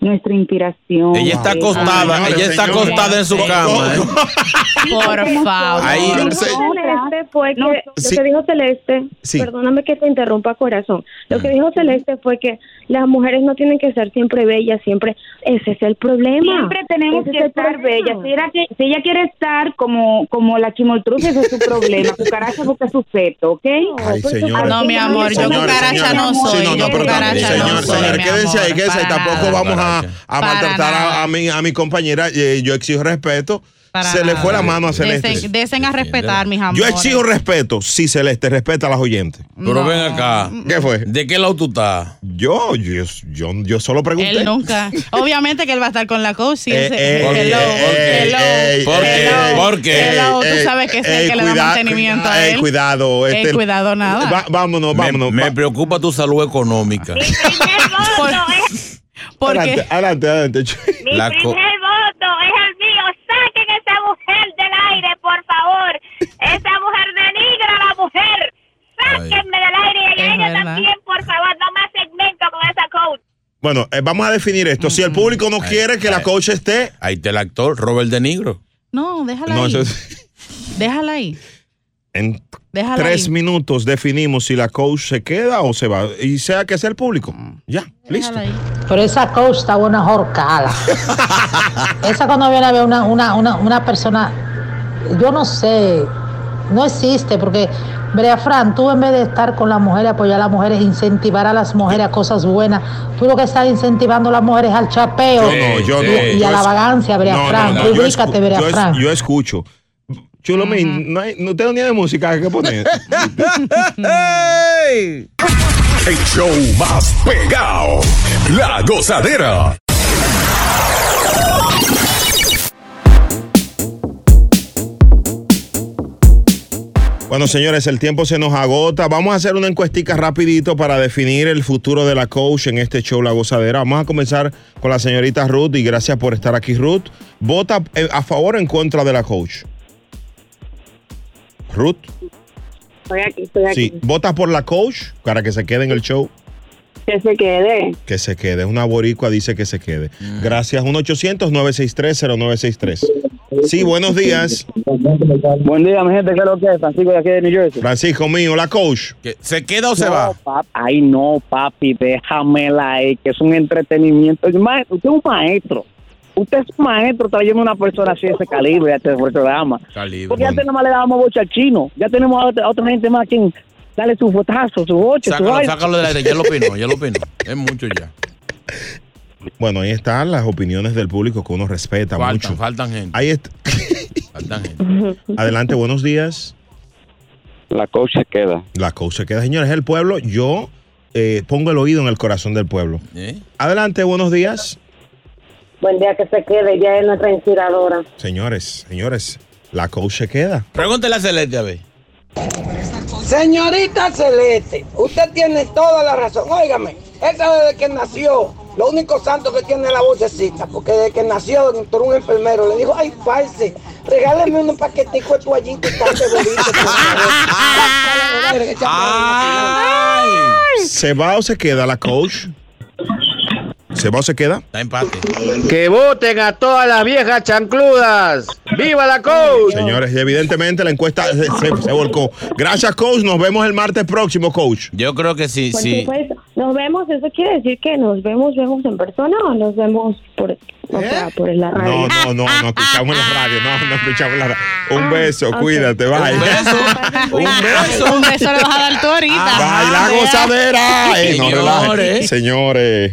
nuestra inspiración. Ella está acostada, Señores, ella está señores. acostada en su cama. ¿eh? Por favor. Ahí- Lo que Celeste fue que, No, lo sí. que dijo Celeste, Sí. perdóname que te interrumpa corazón, lo que dijo Celeste fue que las mujeres no tienen que ser siempre bellas, siempre, ese es el problema. Siempre tenemos Ese que es estar bellas. Si ella, que- si ella quiere estar como, como la chimoltruz, ese es su problema. Cucaracha busca su feto, ¿ok? Ay, señora. No, mi amor, yo cucaracha no soy. Sí, no, no, pero cucaracha también, no señor, soy, señor, quédense ahí, quédense ahí. Tampoco vamos a, a maltratar a, mi, a mi compañera. Eh, yo exijo respeto. Para se le fue la mano a Celeste. Desen, desen a respetar, mis amores. Yo exijo respeto. Sí, Celeste, respeta a las oyentes. Pero ven acá. ¿Qué fue? ¿De qué lado tú estás? Yo, yo, yo, yo solo pregunté. Él nunca. Obviamente que él va a estar con la coach. Sí, Eh, eh, hello, eh, hello, eh, ¿Por qué? hello, ¿Por qué? hello. Eh, Tú sabes que es el que le da cuida- mantenimiento a eh, él. cuidado. Eh, este- cuidado, nada. Va- vámonos, vámonos. Me, va- preocupa tu salud económica. ¿Por adelante, qué? adelante, adelante. Mi La primer voto es el mío. Saquen esa mujer del aire, por favor. Esa mujer denigra a la mujer. Sáquenme del aire y a ella verdad. también, por favor. No más segmento con esa coach. Bueno, eh, vamos a definir esto. Si el público no quiere que la coach esté. Ahí está el actor, Robert De Nigro. No, déjala No, ahí. eso es- Déjala ahí. En Déjala tres ahí. minutos definimos si la coach se queda o se va. Y sea que sea el público. Ya, listo. Ahí. Pero esa coach está buena jorcada. esa cuando viene a ver una, una, una, una persona, yo no sé, no existe, porque, Brea Fran, tú en vez de estar con las mujeres, apoyar a las mujeres, incentivar a las mujeres a cosas buenas, tú lo que estás incentivando a las mujeres al chapeo Yo no, yo y, no. y Yo a la vagancia, Brea No, no, Fran. no, Ubícate, Brea yo es- Fran. Yo escucho. Chulo, mín, no, hay, no usted no tiene música que poner. El show más pegado. La gozadera. Bueno, señores, el tiempo se nos agota. Vamos a hacer una encuestica rapidito para definir el futuro de la coach en este show La Gozadera. Vamos a comenzar con la señorita Ruth y gracias por estar aquí, Ruth. ¿Vota eh, a favor o en contra de la coach? Ruth, Estoy aquí, estoy aquí. sí. ¿Votas por la coach para que se quede en el show? Que se quede. Que se quede. Una boricua dice que se quede. Mm. Gracias. 1-800-963-0963. Sí, buenos días. Buen día, mi gente. ¿Qué es lo que es? Francisco de aquí de New Jersey. Francisco mío, la coach. ¿Se queda o se No, va? pap- Ay, no, papi, déjamela ahí, que es un entretenimiento. Usted es un maestro. Usted es un maestro trayendo una persona así de ese calibre a este programa. Calibre. Porque ya tenemos le dábamos bocha al chino. Ya tenemos a otra, a otra gente más quien dale su fotazo, su boche, su Sácalo, sácalo del aire. Ya lo opinó, ya lo opinó. Es mucho ya. Bueno, ahí están las opiniones del público que uno respeta Faltan, mucho. faltan gente. Ahí está. Faltan gente. Adelante, buenos días. La coach se queda. La coach se queda, señores. El pueblo, yo eh, pongo el oído en el corazón del pueblo. ¿Eh? Adelante, buenos días. Buen día que se quede, ya es nuestra inspiradora. Señores, señores, la coach se queda. Pregúntele a Celeste a ver. Señorita Celeste, usted tiene toda la razón. Óigame, esa desde que nació, lo único santo que tiene es la vocecita, porque desde que nació, entró un enfermero, le dijo, ay, parce, regáleme un paquetico de toallita y tal de bolito, por favor". ¿Se va o se queda la coach? ¿Se va o se queda? Está empate. Que voten a todas las viejas chancludas. ¡Viva la coach! Señores, y evidentemente la encuesta se, se- se volcó. Gracias, coach. Nos vemos el martes próximo, coach. Yo creo que sí, Por sí. supuesto. Nos vemos, eso quiere decir que nos vemos, vemos en persona o nos vemos por, o sea, por la radio. No, no, no, no escuchamos en la radio, no, no escuchamos la radio. Un beso, ok. cuídate, bye. Un beso. Un beso. Un beso le vas a dar tú ahorita. Bye, la gozadera. Eh, no. Señores.